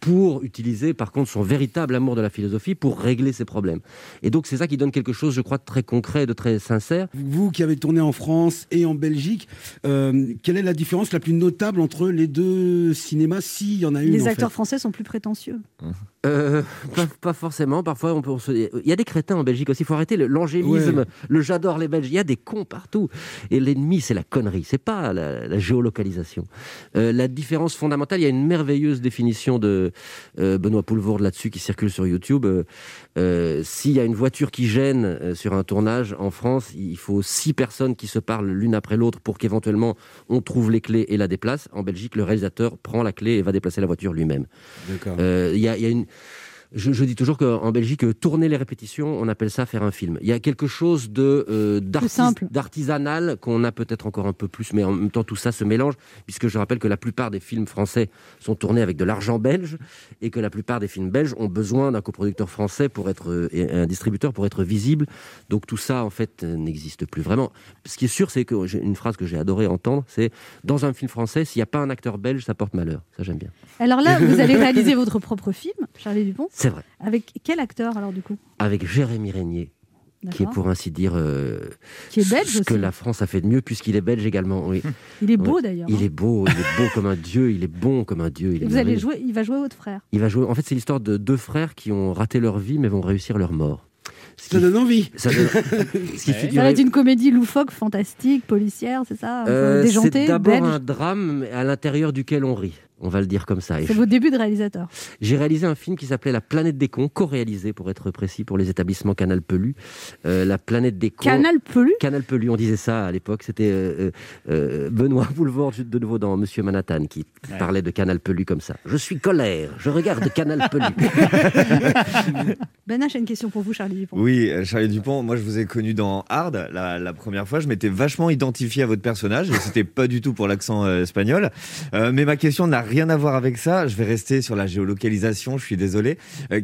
pour utiliser, par contre, son véritable amour de la philosophie pour régler ses problèmes. Et donc, c'est ça qui donne quelque chose, je crois, de très concret, de très sincère. Vous qui avez tourné en France et en Belgique, euh, quelle est la différence la plus notable entre les deux cinémas, s'il y en a une Les en acteurs fait français sont plus prétentieux. Euh, pas, pas forcément. Parfois, on peut. on se- Il y a des crétins en Belgique aussi. Il faut arrêter l'angélisme, Ouais. le j'adore les Belges. Il y a des cons partout. Et l'ennemi, c'est la connerie. C'est pas la, la géolocalisation. Euh, la différence fondamentale, il y a une merveilleuse définition de Benoît Poulvourde là-dessus qui circule sur YouTube. Euh, euh, S'il y a une voiture qui gêne euh, sur un tournage en France, il faut six personnes qui se parlent l'une après l'autre pour qu'éventuellement on trouve les clés et la déplace. En Belgique, le réalisateur prend la clé et va déplacer la voiture lui-même. D'accord. Euh, Il y, a, il y a une. Je, je dis toujours qu'en Belgique, tourner les répétitions, on appelle ça faire un film. Il y a quelque chose de euh, d'artisanal qu'on a peut-être encore un peu plus, mais en même temps tout ça se mélange, puisque je rappelle que la plupart des films français sont tournés avec de l'argent belge et que la plupart des films belges ont besoin d'un coproducteur français pour être euh, et un distributeur pour être visible. Donc tout ça en fait n'existe plus vraiment. Ce qui est sûr, c'est que une phrase que j'ai adoré entendre, c'est dans un film français, s'il n'y a pas un acteur belge, ça porte malheur. Ça j'aime bien. Alors là, vous allez réaliser votre propre film, Charlie Dupont. C'est vrai. Avec quel acteur alors du coup? Avec Jérémy Régnier, qui est pour ainsi dire euh, Qui est belge ce que aussi. la France a fait de mieux puisqu'il est belge également. Oui. Il est beau Oui. d'ailleurs. Il hein. est beau, il est beau comme un dieu, il est bon comme un dieu. Il, vous allez jouer, il va jouer votre frère. Il va jouer. En fait, c'est l'histoire de deux frères qui ont raté leur vie mais vont réussir leur mort. Ce Ça qui- donne envie. ça donne- ce qui Ouais. fait Ça va être une comédie loufoque, fantastique, policière, c'est ça? Euh, Déjantée, c'est d'abord un drame à l'intérieur duquel on rit. On va le dire comme ça. C'est vos débuts de réalisateur. J'ai réalisé un film qui s'appelait La planète des cons, co-réalisé pour être précis pour les établissements Canal Pelu. Euh, la planète des cons. Canal Pelu Canal Pelu, on disait ça à l'époque. C'était euh, euh, Benoît Boulevard de nouveau dans Monsieur Manhattan qui Ouais. parlait de Canal Pelu comme ça. Je suis colère, je regarde Canal Pelu. Ben H une question pour vous, Charlie Dupont. Oui, Charlie Dupont, moi je vous ai connu dans Hard la, la première fois. Je m'étais vachement identifié à votre personnage et c'était pas du tout pour l'accent euh, espagnol. Euh, mais ma question n'a rien à voir avec ça. Je vais rester sur la géolocalisation, je suis désolé. Euh,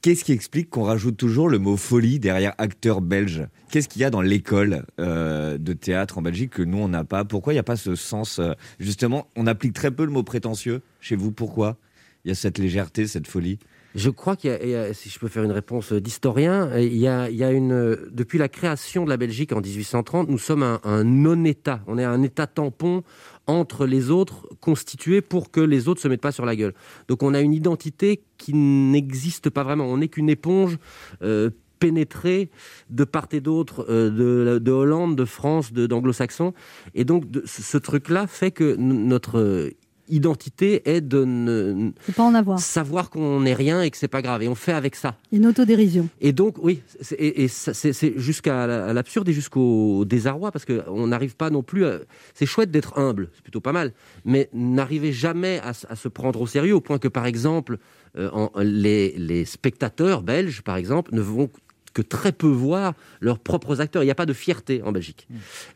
Qu'est-ce qui explique qu'on rajoute toujours le mot folie derrière acteur belge? Qu'est-ce qu'il y a dans l'école euh, de théâtre en Belgique que nous on n'a pas? Pourquoi il n'y a pas ce sens euh, Justement, on applique très peu le mot prétentieux chez vous? Pourquoi Il y a cette légèreté, cette folie? Je crois qu'il y, a- si je peux faire une réponse d'historien, euh, il y a, une, euh, depuis la création de la Belgique en 1830, nous sommes un, non-État. On est un État tampon entre les autres, constitué pour que les autres se mettent pas sur la gueule. Donc on a une identité qui n'existe pas vraiment. On n'est qu'une éponge euh, pénétrée de part et d'autre euh, de, de Hollande, de France, d'anglo-saxons. Et donc ce, truc-là fait que notre euh, identité est de ne, pas en avoir. savoir qu'on n'est rien et que c'est pas grave et on fait avec ça Une autodérision. et donc oui c'est- et, et ça, c'est c'est jusqu'à l'absurde et jusqu'au désarroi parce que on n'arrive pas non plus à- c'est chouette d'être humble c'est plutôt pas mal mais n'arrivez jamais à se prendre au sérieux au point que par exemple euh, en- les, les spectateurs belges par exemple ne vont que très peu voir leurs propres acteurs. Il n'y a pas de fierté en Belgique.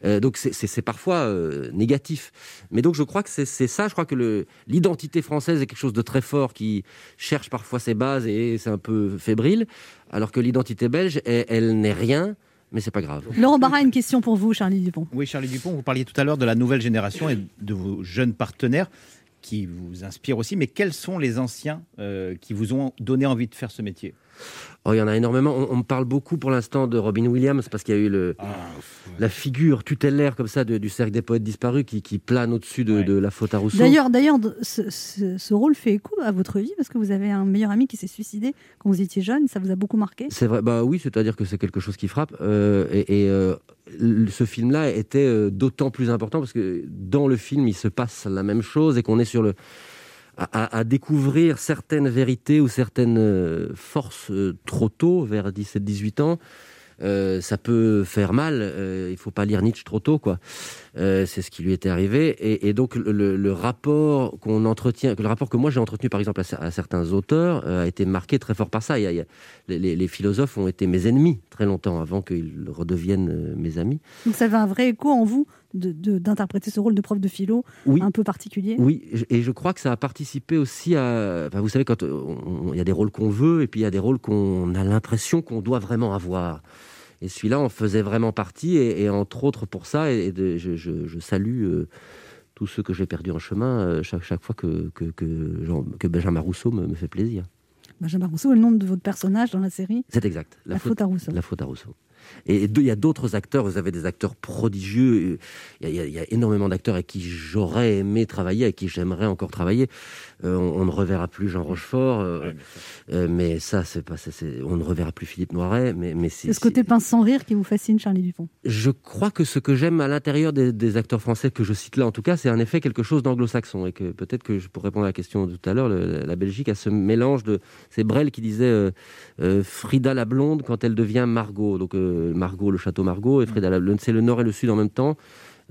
Euh, donc c'est- parfois euh, négatif. Mais donc je crois que c'est ça. Je crois que l'identité française est quelque chose de très fort qui cherche parfois ses bases et c'est un peu fébrile, alors que l'identité belge, elle, elle n'est rien, mais c'est pas grave. Laurent Barra a une question pour vous, Charlie Dupont. Oui, Charlie Dupont, vous parliez tout à l'heure de la nouvelle génération et de vos jeunes partenaires qui vous inspirent aussi. Mais quels sont les anciens euh, qui vous ont donné envie de faire ce métier? Oh, il y en a énormément. On, on me parle beaucoup pour l'instant de Robin Williams parce qu'il y a eu le, la figure tutélaire comme ça de- du cercle des poètes disparus qui, qui plane au-dessus de, Ouais. de la faute à Rousseau. D'ailleurs, d'ailleurs, ce, ce- ce rôle fait écho à votre vie parce que vous avez un meilleur ami qui s'est suicidé quand vous étiez jeune. Ça vous a beaucoup marqué? C'est vrai, bah oui, c'est-à-dire que c'est quelque chose qui frappe. euh, et et, euh, ce film-là était euh, d'autant plus important parce que dans le film, il se passe la même chose et qu'on est sur le à, à- découvrir certaines vérités ou certaines euh, forces euh, trop tôt, vers 17-18 ans. Euh, ça peut faire mal. euh, il faut pas lire Nietzsche trop tôt, quoi. Euh, c'est ce qui lui était arrivé. Et, et donc le, rapport qu'on entretient, que le rapport que moi j'ai entretenu, par exemple, à, cer- à certains auteurs, euh, a été marqué très fort par ça. Il y a- il y a- les, philosophes ont été mes ennemis très longtemps avant qu'ils redeviennent euh, mes amis. Donc ça avait un vrai écho en vous d'interpréter ce rôle de prof de philo Oui. un peu particulier? Oui, et je crois que ça a participé aussi à. enfin, vous savez, quand il y a des rôles qu'on veut et puis il y a des rôles qu'on a l'impression qu'on doit vraiment avoir. Et celui-là en faisait vraiment partie, et, et entre autres pour ça, et, de- je, je- je salue euh, tous ceux que j'ai perdus en chemin euh, chaque, chaque fois que, que, que, Jean- que Benjamin Rousseau me, me fait plaisir. Benjamin Rousseau est le nom de votre personnage dans la série? C'est exact. La, faute, à Rousseau. La faute à Rousseau. Et il y a d'autres acteurs, vous avez des acteurs prodigieux. Il y a, il y a- il y a énormément d'acteurs avec qui j'aurais aimé travailler, avec qui j'aimerais encore travailler. Euh, on, on ne reverra plus Jean Rochefort, euh, euh, mais ça, c'est pas. c'est- c'est- on ne reverra plus Philippe Noiret, mais, mais C'est ce côté pince sans rire qui vous fascine, Charlie Dupont. je crois que ce que j'aime à l'intérieur des, des acteurs français que je cite là, en tout cas, c'est en effet quelque chose d'anglo-saxon. Et que peut-être que, je- pour répondre à la question de tout à l'heure, le- la Belgique a ce mélange de. C'est Brel qui disait euh, euh, Frida la blonde quand elle devient Margot. Donc euh, Margot, le château Margot, et Frida la blonde. C'est le nord et le sud en même temps.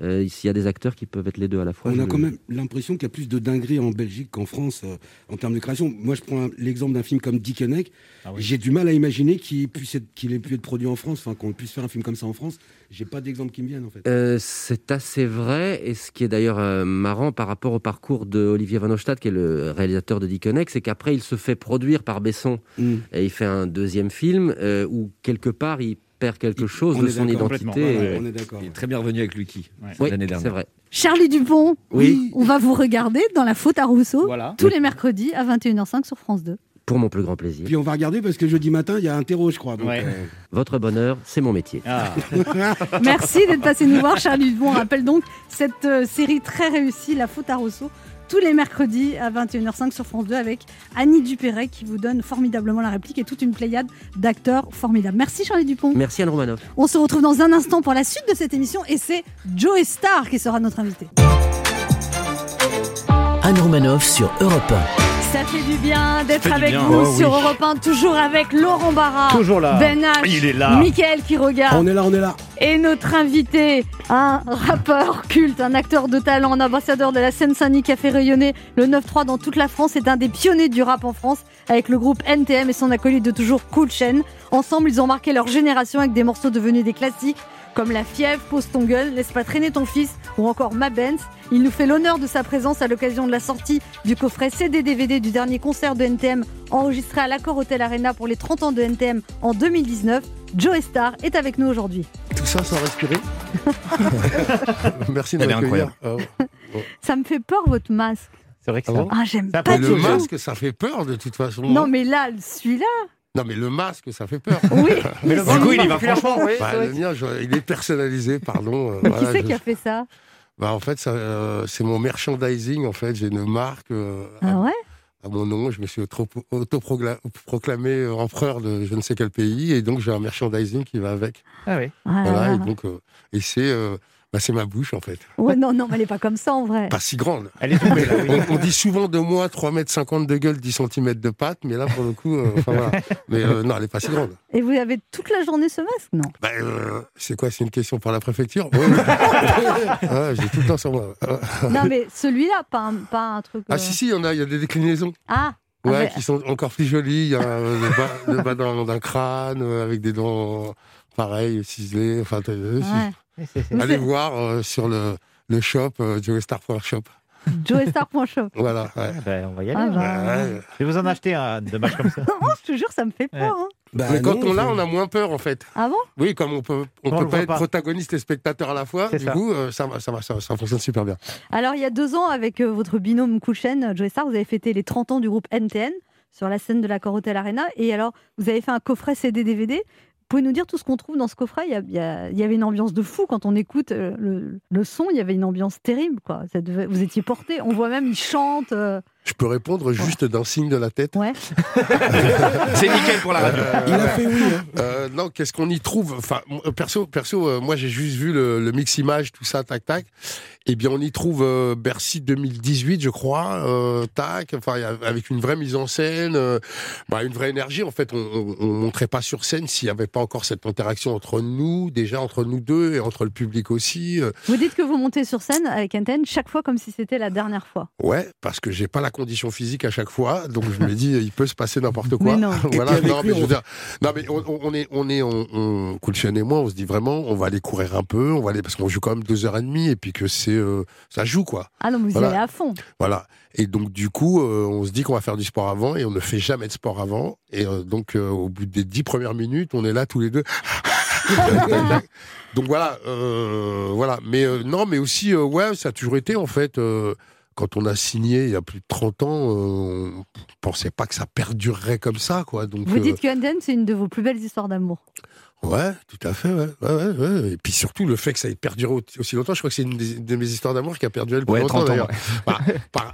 Euh, S'il y a des acteurs qui peuvent être les deux à la fois. On a le- quand même l'impression qu'il y a plus de dingueries en Belgique qu'en France euh, en termes de création. Moi, je prends l'exemple d'un film comme Dickeneck. Ah oui. J'ai du mal à imaginer qu'il puisse être, qu'il ait pu être produit en France, enfin qu'on puisse faire un film comme ça en France. J'ai pas d'exemple qui me vienne en fait. Euh, c'est assez vrai, et ce qui est d'ailleurs euh, marrant par rapport au parcours de Olivier Van Ostad, qui est le réalisateur de Dickeneck, c'est qu'après il se fait produire par Besson Mm. et il fait un deuxième film euh, où quelque part il perd quelque chose On de est son d'accord, identité. Ouais, ouais, On est d'accord. Il est très bien revenu avec Lucky oui, l'année c'est dernière. vrai. Charlie Dupont, Oui. on va vous regarder dans La faute à Rousseau Voilà. tous les mercredis à 21h05 sur France 2. pour mon plus grand plaisir. Puis on va regarder parce que jeudi matin, il y a un terreau, je crois. donc, Ouais. euh, Votre bonheur, c'est mon métier. Ah. Merci d'être passé nous voir, Charlie Dupont. On rappelle donc cette euh, série très réussie, La Faute à Rousseau, tous les mercredis à 21h05 sur France 2 avec Annie Dupéret qui vous donne formidablement la réplique et toute une pléiade d'acteurs formidables. Merci Charlie Dupont. Merci Anne Romanoff. On se retrouve dans un instant pour la suite de cette émission et c'est Joe Star qui sera notre invité. Anne Romanoff sur Europe Ça fait du bien d'être avec bien. vous Oh, sur oui. Europe 1, toujours avec Laurent Barra, Toujours là. Ben H, Il est là. Mickaël qui regarde. On est là, on est là. Et notre invité, un rappeur culte, un acteur de talent, un ambassadeur de la Seine-Saint-Denis qui a fait rayonner le 9-3 dans toute la France, est un des pionniers du rap en France avec le groupe NTM et son acolyte de toujours Cool Chain. Ensemble, ils ont marqué leur génération avec des morceaux devenus des classiques comme La Fièvre, Pose ton gueule, Laisse pas traîner ton fils ou encore Ma Benz. Il nous fait l'honneur de sa présence à l'occasion de la sortie du coffret CD-DVD du dernier concert de NTM enregistré à l'Accord Hotel Arena pour les 30 ans de NTM en 2019. Joe Star est avec nous aujourd'hui. Tout ça sans respirer. Merci de Elle est m'accueillir. incroyable. Ah, Ça me fait peur votre masque. C'est vrai que Ah ça. bon? Ah, j'aime pas du le tout. masque, ça fait peur de toute façon. Non, mais là, celui-là, Non, mais le masque, ça fait peur. oui. Mais le Du coup, il y va franchement. oui, Bah, le mien, je- il est personnalisé, pardon. euh, Mais voilà, qui c'est je- qui a fait ça bah, en fait, ça, euh, c'est mon merchandising. En fait, j'ai une marque euh, Ah ouais à mon nom. Je me suis auto- autoproclamé empereur de je ne sais quel pays, et donc j'ai un merchandising qui va avec. Ah oui. Ah là Voilà, là. et donc, euh, et c'est, euh, bah, c'est ma bouche en fait. Ouais, non, non, mais elle est pas comme ça en vrai. Pas si grande. Elle est tombée là. oui. On, on dit souvent de moi 3,50 m de gueule, 10 cm de patte, mais là pour le coup, euh, enfin, voilà. Mais euh, non, elle est pas si grande. Et vous avez toute la journée ce masque Non? Bah, euh, c'est quoi C'est une question pour la préfecture? Ouais, J'ai tout le temps sur moi. Non, mais celui-là, pas un, pas un truc. Ah si, si, il y en a, il y a des déclinaisons. Ah Ouais, avec- qui sont encore plus jolies. Il y a le bas, le bas d'un, crâne avec des dents pareilles, ciselées. Enfin, ouais. Allez voir euh, sur le, le shop, euh, joestar.shop. Joestar.shop. Voilà. Ouais. Ah ben, on va y Ah aller. bah. Ouais. Je vais vous en acheter un de match comme ça. Non, je te jure, ça me fait peur. hein. Bah, Mais quand non, on l'a, on a moins peur en fait. Ah bon? Oui, comme on peut, on On peut pas être pas. protagoniste et spectateur à la fois, du ça. coup, euh, ça, ça, ça, ça fonctionne super bien. Alors, il y a deux ans, avec euh, votre binôme Kouchen, Joe Star, vous avez fêté les 30 ans du groupe NTN sur la scène de la Hotel Arena. Et alors, vous avez fait un coffret CD-DVD. Pouvez nous dire tout ce qu'on trouve dans ce coffret? Il y, a- il y il avait une ambiance de fou quand on écoute euh, le, son. Il y avait une ambiance terrible, quoi. Ça devait- vous étiez porté. On voit même, ils chantent. euh, Je peux répondre juste d'un signe de la tête. Ouais. C'est nickel pour la radio. Il a fait oui. hein. Euh, non, qu'est-ce qu'on y trouve? Enfin, euh, perso, perso, euh, moi j'ai juste vu le, le mix image, tout ça, tac, tac. Eh bien, on y trouve euh, Bercy 2018, je crois, euh, tac. Enfin, avec une vraie mise en scène, euh, bah, une vraie énergie. En fait, on, on, on montrait pas sur scène s'il n'y avait pas encore cette interaction entre nous, déjà entre nous deux et entre le public aussi. euh. Vous dites que vous montez sur scène avec NTN chaque fois comme si c'était la dernière fois. Ouais, parce que j'ai pas la condition physique à chaque fois, donc je me dis il peut se passer n'importe quoi. Mais non. voilà, mais je veux on- dire, non, mais on, on- on est, on est, on, on, et moi, on se dit vraiment, on va aller courir un peu, on va aller parce qu'on joue quand même deux heures et demie et puis que c'est, euh, ça joue quoi. Ah non, mais vous y allez à fond. Voilà. Et donc du coup, euh, on se dit qu'on va faire du sport avant et on ne fait jamais de sport avant. Et euh, donc euh, au bout des dix premières minutes, on est là tous les deux. donc voilà, euh, voilà. Mais euh, non, mais aussi, euh, ouais, ça a toujours été en fait. Euh, quand on a signé il y a plus de 30 ans, euh, on pensait pas que ça perdurerait comme ça, quoi. Donc, Vous euh, dites que NTN, c'est une de vos plus belles histoires d'amour. Ouais, tout à fait, ouais. ouais, ouais, ouais. Et puis surtout, le fait que ça ait perduré au- aussi longtemps, je crois que c'est une des- de mes histoires d'amour qui a perduré le plus Ouais, longtemps 30 ans, d'ailleurs. Par,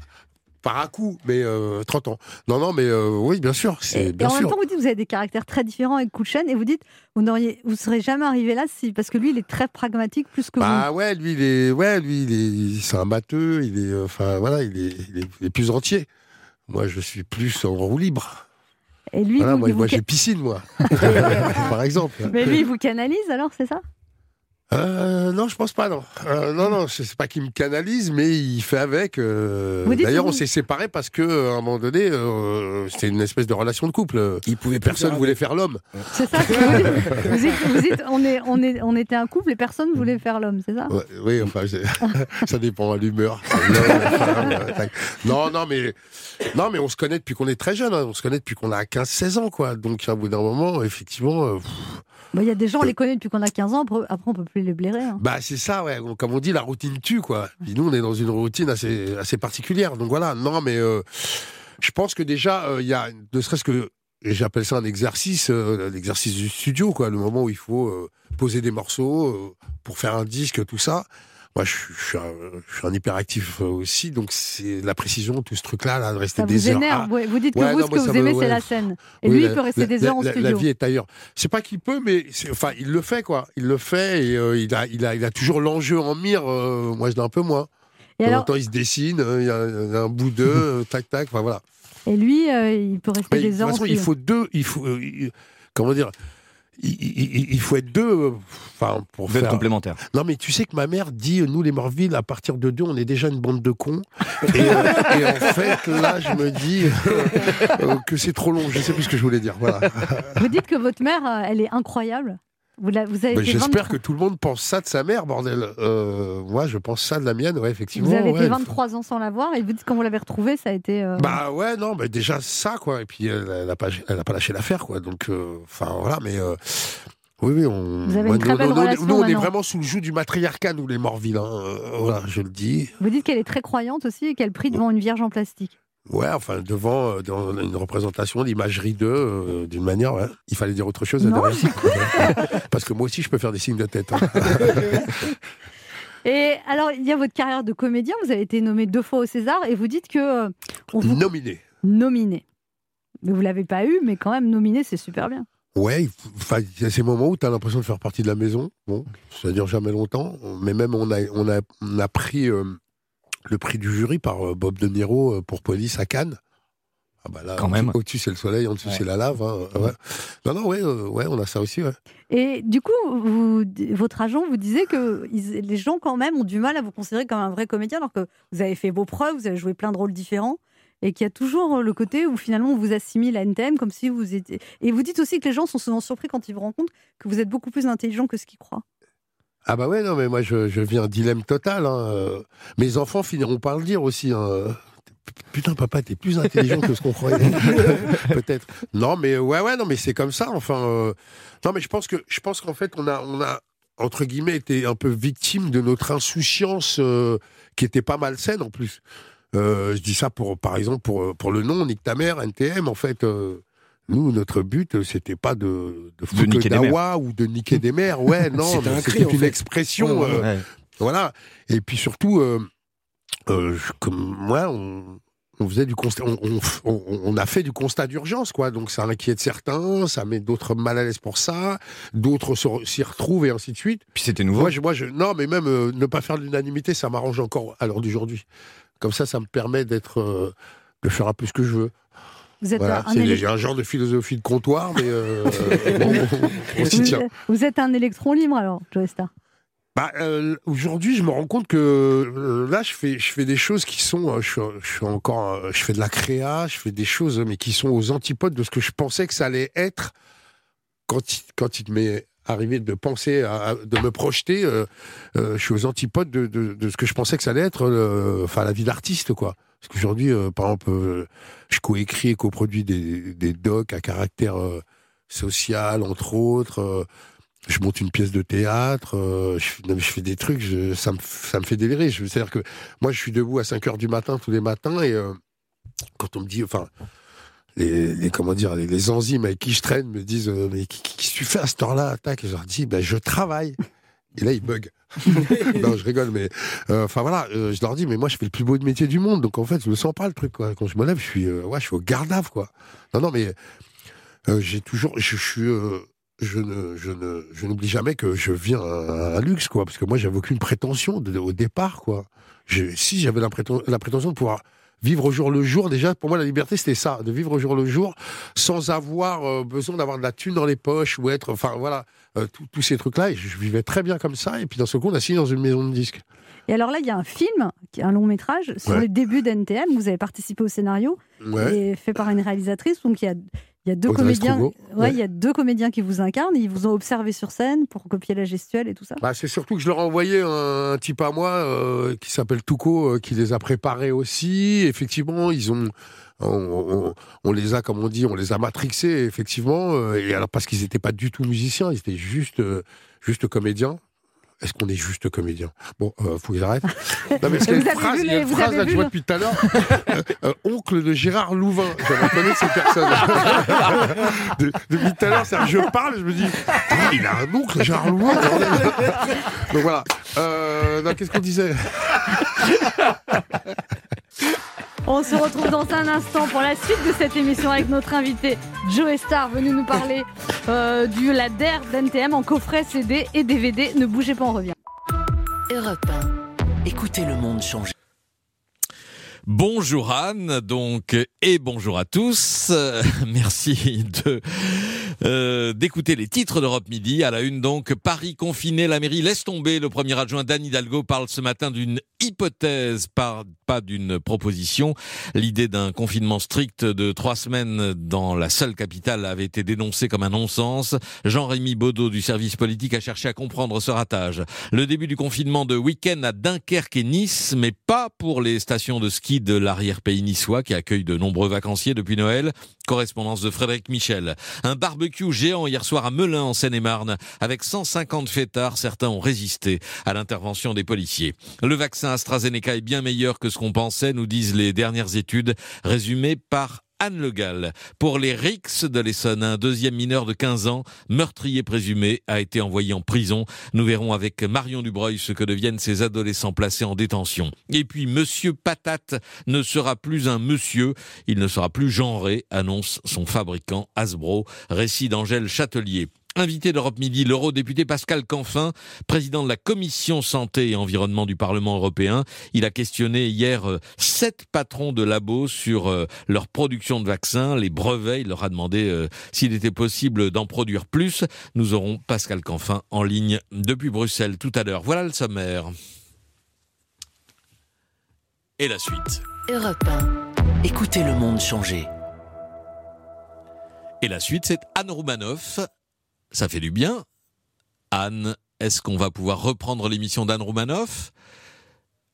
par, à coup, mais euh, 30 ans. Non, non, mais euh, oui, bien sûr, Et, bien en même sûr. temps, vous dites vous avez des caractères très différents avec Kouchen et vous dites vous n'auriez, vous serez jamais arrivé là si parce que lui, il est très pragmatique plus que Bah ouais, lui, il est, ouais, lui, il est, c'est un matheux, il est, euh, enfin voilà, il est, il est, il est plus entier. Moi, je suis plus en roue libre. vous. Et lui, Voilà, vous- moi, vous moi j'ai piscine, moi, par exemple. mais lui, il vous canalise alors, c'est ça? Euh, non, je pense pas, non. Euh, non, non, c'est pas qu'il me canalise, mais il fait avec. euh, D'ailleurs, on s'est séparés parce que, à un moment donné, euh, c'était une espèce de relation de couple. Il pouvait Personne faire voulait faire l'homme. C'est ça que vous dites. Vous dites, vous dites, on, est, on, est, on était un couple et personne voulait faire l'homme, c'est ça? Ouais, oui, enfin, ça dépend à l'humeur. Euh. Non, non, mais non, mais on se connaît depuis qu'on est très jeune. hein. On se connaît depuis qu'on a 15-16 ans, quoi. Donc, à bout d'un moment, effectivement, euh, Bah, Il y a des gens, on les connaît depuis qu'on a 15 ans, après, après, on peut plus les blairer. hein. bah c'est ça, ouais. Comme on dit, la routine tue, quoi. Nous, on est dans une routine assez, assez particulière. Donc voilà. Non, mais euh, je pense que déjà, euh, il y a, ne serait-ce que, et j'appelle ça un exercice, euh, l'exercice du studio, quoi, le moment où il faut poser des morceaux pour faire un disque, tout ça. Moi, je, suis- je suis un, je suis un hyperactif euh, aussi, donc c'est la précision, tout ce truc-là, là, de rester Ça des vous heures. énerve. Vous dites que ouais, vous, non, ce que vous me- aimez, c'est la scène. Et Oui, lui, la- il peut rester la- des la- heures en la- studio. La vie est ailleurs. C'est pas qu'il peut, mais enfin, il le fait, quoi. Il le fait et euh, il, a, il, a, il a toujours l'enjeu en mire. euh, moi, je l'ai un peu moins. Et De en alors- temps, il se dessine, il y a, un bout d'eux, tac, tac, enfin voilà. Et lui, euh, il peut rester Mais de des toute heures en façon, il faut deux, il faut, euh, comment dire, il, il- il faut être deux, euh, enfin, pour Vous êtes faire. complémentaires. Non, mais tu sais que ma mère dit, nous les Morville, à partir de deux, on est déjà une bande de cons. Et, euh, et en fait, là, je me dis euh, euh, que c'est trop long. Je sais plus ce que je voulais dire. Voilà. Vous dites que votre mère, euh, elle est incroyable. Vous, la- vous avez Mais été J'espère 23 que tout le monde pense ça de sa mère, bordel. Euh, moi, je pense ça de la mienne, ouais, effectivement. Vous avez ouais. été 23 ans sans la voir et vous dites quand vous l'avez retrouvée, ça a été. euh, Bah ouais, non, mais déjà ça, quoi. Et puis, elle, elle a pas, elle a pas lâché l'affaire, quoi. Donc, euh, enfin, voilà, mais. oui, oui, on. Vous avez une très belle relation Nous, on est vraiment sous le joug du matriarcat, nous, les hein. Euh, voilà, je le dis. Vous dites qu'elle est très croyante aussi et qu'elle prie devant une vierge en plastique. Ouais, enfin, devant euh, dans une représentation, l'imagerie d'eux, euh, d'une manière, ouais. Il fallait dire autre chose, Non. Parce que moi aussi, je peux faire des signes de tête. hein. Et alors, il y a votre carrière de comédien. Vous avez été nommé deux fois au César et vous dites que euh, on vous Nominé. nominé. Mais vous l'avez pas eu, mais quand même nominé, c'est super bien. Ouais, il y a ces moments où tu as l'impression de faire partie de la maison. Bon, ça dure jamais longtemps. Mais même, on a, on a, on a pris euh, le prix du jury par euh, Bob De Niro euh, pour Police à Cannes. Ah bah là, Quand même. Au-dessus, c'est le soleil, en dessous, Ouais. c'est la lave. hein, ouais. Non, non, ouais, euh, ouais, on a ça aussi. Ouais. Et du coup, vous- votre agent vous disait que ils- les gens, quand même, ont du mal à vous considérer comme un vrai comédien, alors que vous avez fait vos preuves, vous avez joué plein de rôles différents, et qu'il y a toujours le côté où finalement on vous assimile à NTM comme si vous étiez. Et vous dites aussi que les gens sont souvent surpris quand ils vous rencontrent que vous êtes beaucoup plus intelligent que ce qu'ils croient. Ah bah ouais, non, mais moi, je, je vis un dilemme total. hein. Mes enfants finiront par le dire aussi. hein. Putain, papa, t'es plus intelligent que ce qu'on croyait. Peut-être. Non, mais ouais, ouais, non, mais c'est comme ça. Enfin, euh, non, mais je pense que, je pense qu'en fait, on a, on a entre guillemets été un peu victime de notre insouciance euh, qui était pas malsaine en plus. Euh, je dis ça pour, par exemple, pour, pour le nom, Nick ta mère, NTM. En fait, nous, notre but, euh, c'était pas de, de niquer des Dawa ou de niquer des mères. Ouais, non, C'était une fait. expression. Ouais, ouais, euh, voilà. Et puis surtout, euh, euh, comme moi, on, on faisait du constat, on, on- on- on a fait du constat d'urgence, quoi. Donc ça inquiète certains, ça met d'autres mal à l'aise pour ça, d'autres s'y retrouvent et ainsi de suite. Puis c'était nouveau. Moi, je, moi, je, non, mais même euh, ne pas faire l'unanimité, ça m'arrange encore à l'heure d'aujourd'hui. Comme ça, ça me permet d'être, euh, de faire un peu ce que je veux. Vous êtes Voilà. un, genre de philosophie de comptoir, mais euh, on, on s'y tient. vous, êtes un électron libre alors, Joe Star. Bah, euh, aujourd'hui, je me rends compte que euh, là, je fais, je fais des choses qui sont, je, suis, je suis encore, je fais de la créa, je fais des choses, mais qui sont aux antipodes de ce que je pensais que ça allait être quand il, quand il m'est arrivé de penser, à, de me projeter. euh, je suis aux antipodes de, de, de ce que je pensais que ça allait être, enfin, la vie d'artiste, quoi. Parce qu'aujourd'hui, euh, par exemple, euh, je coécris et coproduis des, des docs à caractère euh, social, entre autres. euh, je monte une pièce de théâtre, je, fais- des trucs, ça, me, ça me fait délirer. C'est-à-dire que moi, je suis debout à 5 heures du matin tous les matins et quand on me dit, enfin, les, comment dire, les, enzymes avec qui je traîne me disent, mais qu'est-ce que tu fais à cette heure-là Tac, et je leur dis, ben, je travaille. Et là, ils bug. non, je rigole, mais euh, enfin voilà, euh, je leur dis, mais moi, je fais le plus beau métier du monde, donc en fait, je me sens pas le truc. Quoi. Quand je me lève, je suis, euh, ouais, je suis au gardave, quoi. Non, non, mais j'ai toujours, je, suis, je ne, je ne, je n'oublie jamais que je viens à luxe, quoi, parce que moi, j'avais aucune prétention au départ, quoi. Si j'avais la prétention de pouvoir vivre au jour le jour, déjà, pour moi, la liberté, c'était ça, de vivre au jour le jour, sans avoir euh, besoin d'avoir de la thune dans les poches ou être, enfin voilà, euh, tous- ces trucs-là. Et je, je vivais très bien comme ça. Et puis, dans ce coup, on a signé dans une maison de disques. Et alors là, il y a un film, qui est un long métrage, sur Ouais. les débuts d'NTM. Vous avez participé au scénario, Ouais. et fait par une réalisatrice. Donc il y a, il y a deux Audrey comédiens. Ouais, Ouais. il y a deux comédiens qui vous incarnent. Ils vous ont observé sur scène pour copier la gestuelle et tout ça. Bah, c'est surtout que je leur ai envoyé un, un type à moi euh, qui s'appelle Touko, euh, qui les a préparés aussi. Effectivement, ils ont, on, on- on les a, comme on dit, on les a matrixés, effectivement. euh, et alors parce qu'ils n'étaient pas du tout musiciens, ils étaient juste, juste comédiens. Est-ce qu'on est juste comédien? Bon, euh, faut qu'ils arrêtent. Non, mais parce qu'il y a Vous une phrase, il y a une phrase là, que je vois depuis tout à l'heure. Euh, euh, oncle de Gérard Louvain. J'aimerais connaître cette personne. De- depuis tout à l'heure, je parle, je me dis, Ah, il a un oncle, Gérard Louvain. Donc voilà. Euh, qu'est-ce qu'on disait? On se retrouve dans un instant pour la suite de cette émission avec notre invité Joe Star venu nous parler euh, du la DER d'NTM en coffret CD et DVD. Ne bougez pas, on revient. Europe 1. Écoutez le monde changer. Bonjour Anne, donc, et bonjour à tous. Euh, merci de euh, d'écouter les titres d'Europe Midi. À la une, donc, Paris confiné, la mairie laisse tomber. Le premier adjoint d'Anne Hidalgo parle ce matin d'une hypothèse, pas d'une proposition. L'idée d'un confinement strict de trois semaines dans la seule capitale avait été dénoncée comme un non-sens. Jean-Rémy Baudot du service politique a cherché à comprendre ce ratage. Le début du confinement de week-end à Dunkerque et Nice, mais pas pour les stations de ski de l'arrière-pays niçois qui accueillent de nombreux vacanciers depuis Noël. Correspondance de Frédéric Michel. Un géant hier soir à Melun en Seine-et-Marne avec 150 fêtards. Certains ont résisté à l'intervention des policiers. Le vaccin AstraZeneca est bien meilleur que ce qu'on pensait, nous disent les dernières études résumées par Anne Le Gall. Pour les Rix de l'Essonne, un deuxième mineur de 15 ans, meurtrier présumé, a été envoyé en prison. Nous verrons avec Marion Dubreuil ce que deviennent ces adolescents placés en détention. Et puis, Monsieur Patate ne sera plus un monsieur, il ne sera plus genré, annonce son fabricant Hasbro. Récit d'Angèle Châtelier. Invité d'Europe Midi, l'eurodéputé Pascal Canfin, président de la commission santé et environnement du Parlement européen. Il a questionné hier euh, sept patrons de labos sur euh, leur production de vaccins, les brevets. Il leur a demandé euh, s'il était possible d'en produire plus. Nous aurons Pascal Canfin en ligne depuis Bruxelles tout à l'heure. Voilà le sommaire. Et la suite. Europe 1. Écoutez le monde changer. Et la suite, c'est Anne Roumanoff. Ça fait du bien. Anne, est-ce qu'on va pouvoir reprendre l'émission d'Anne Roumanoff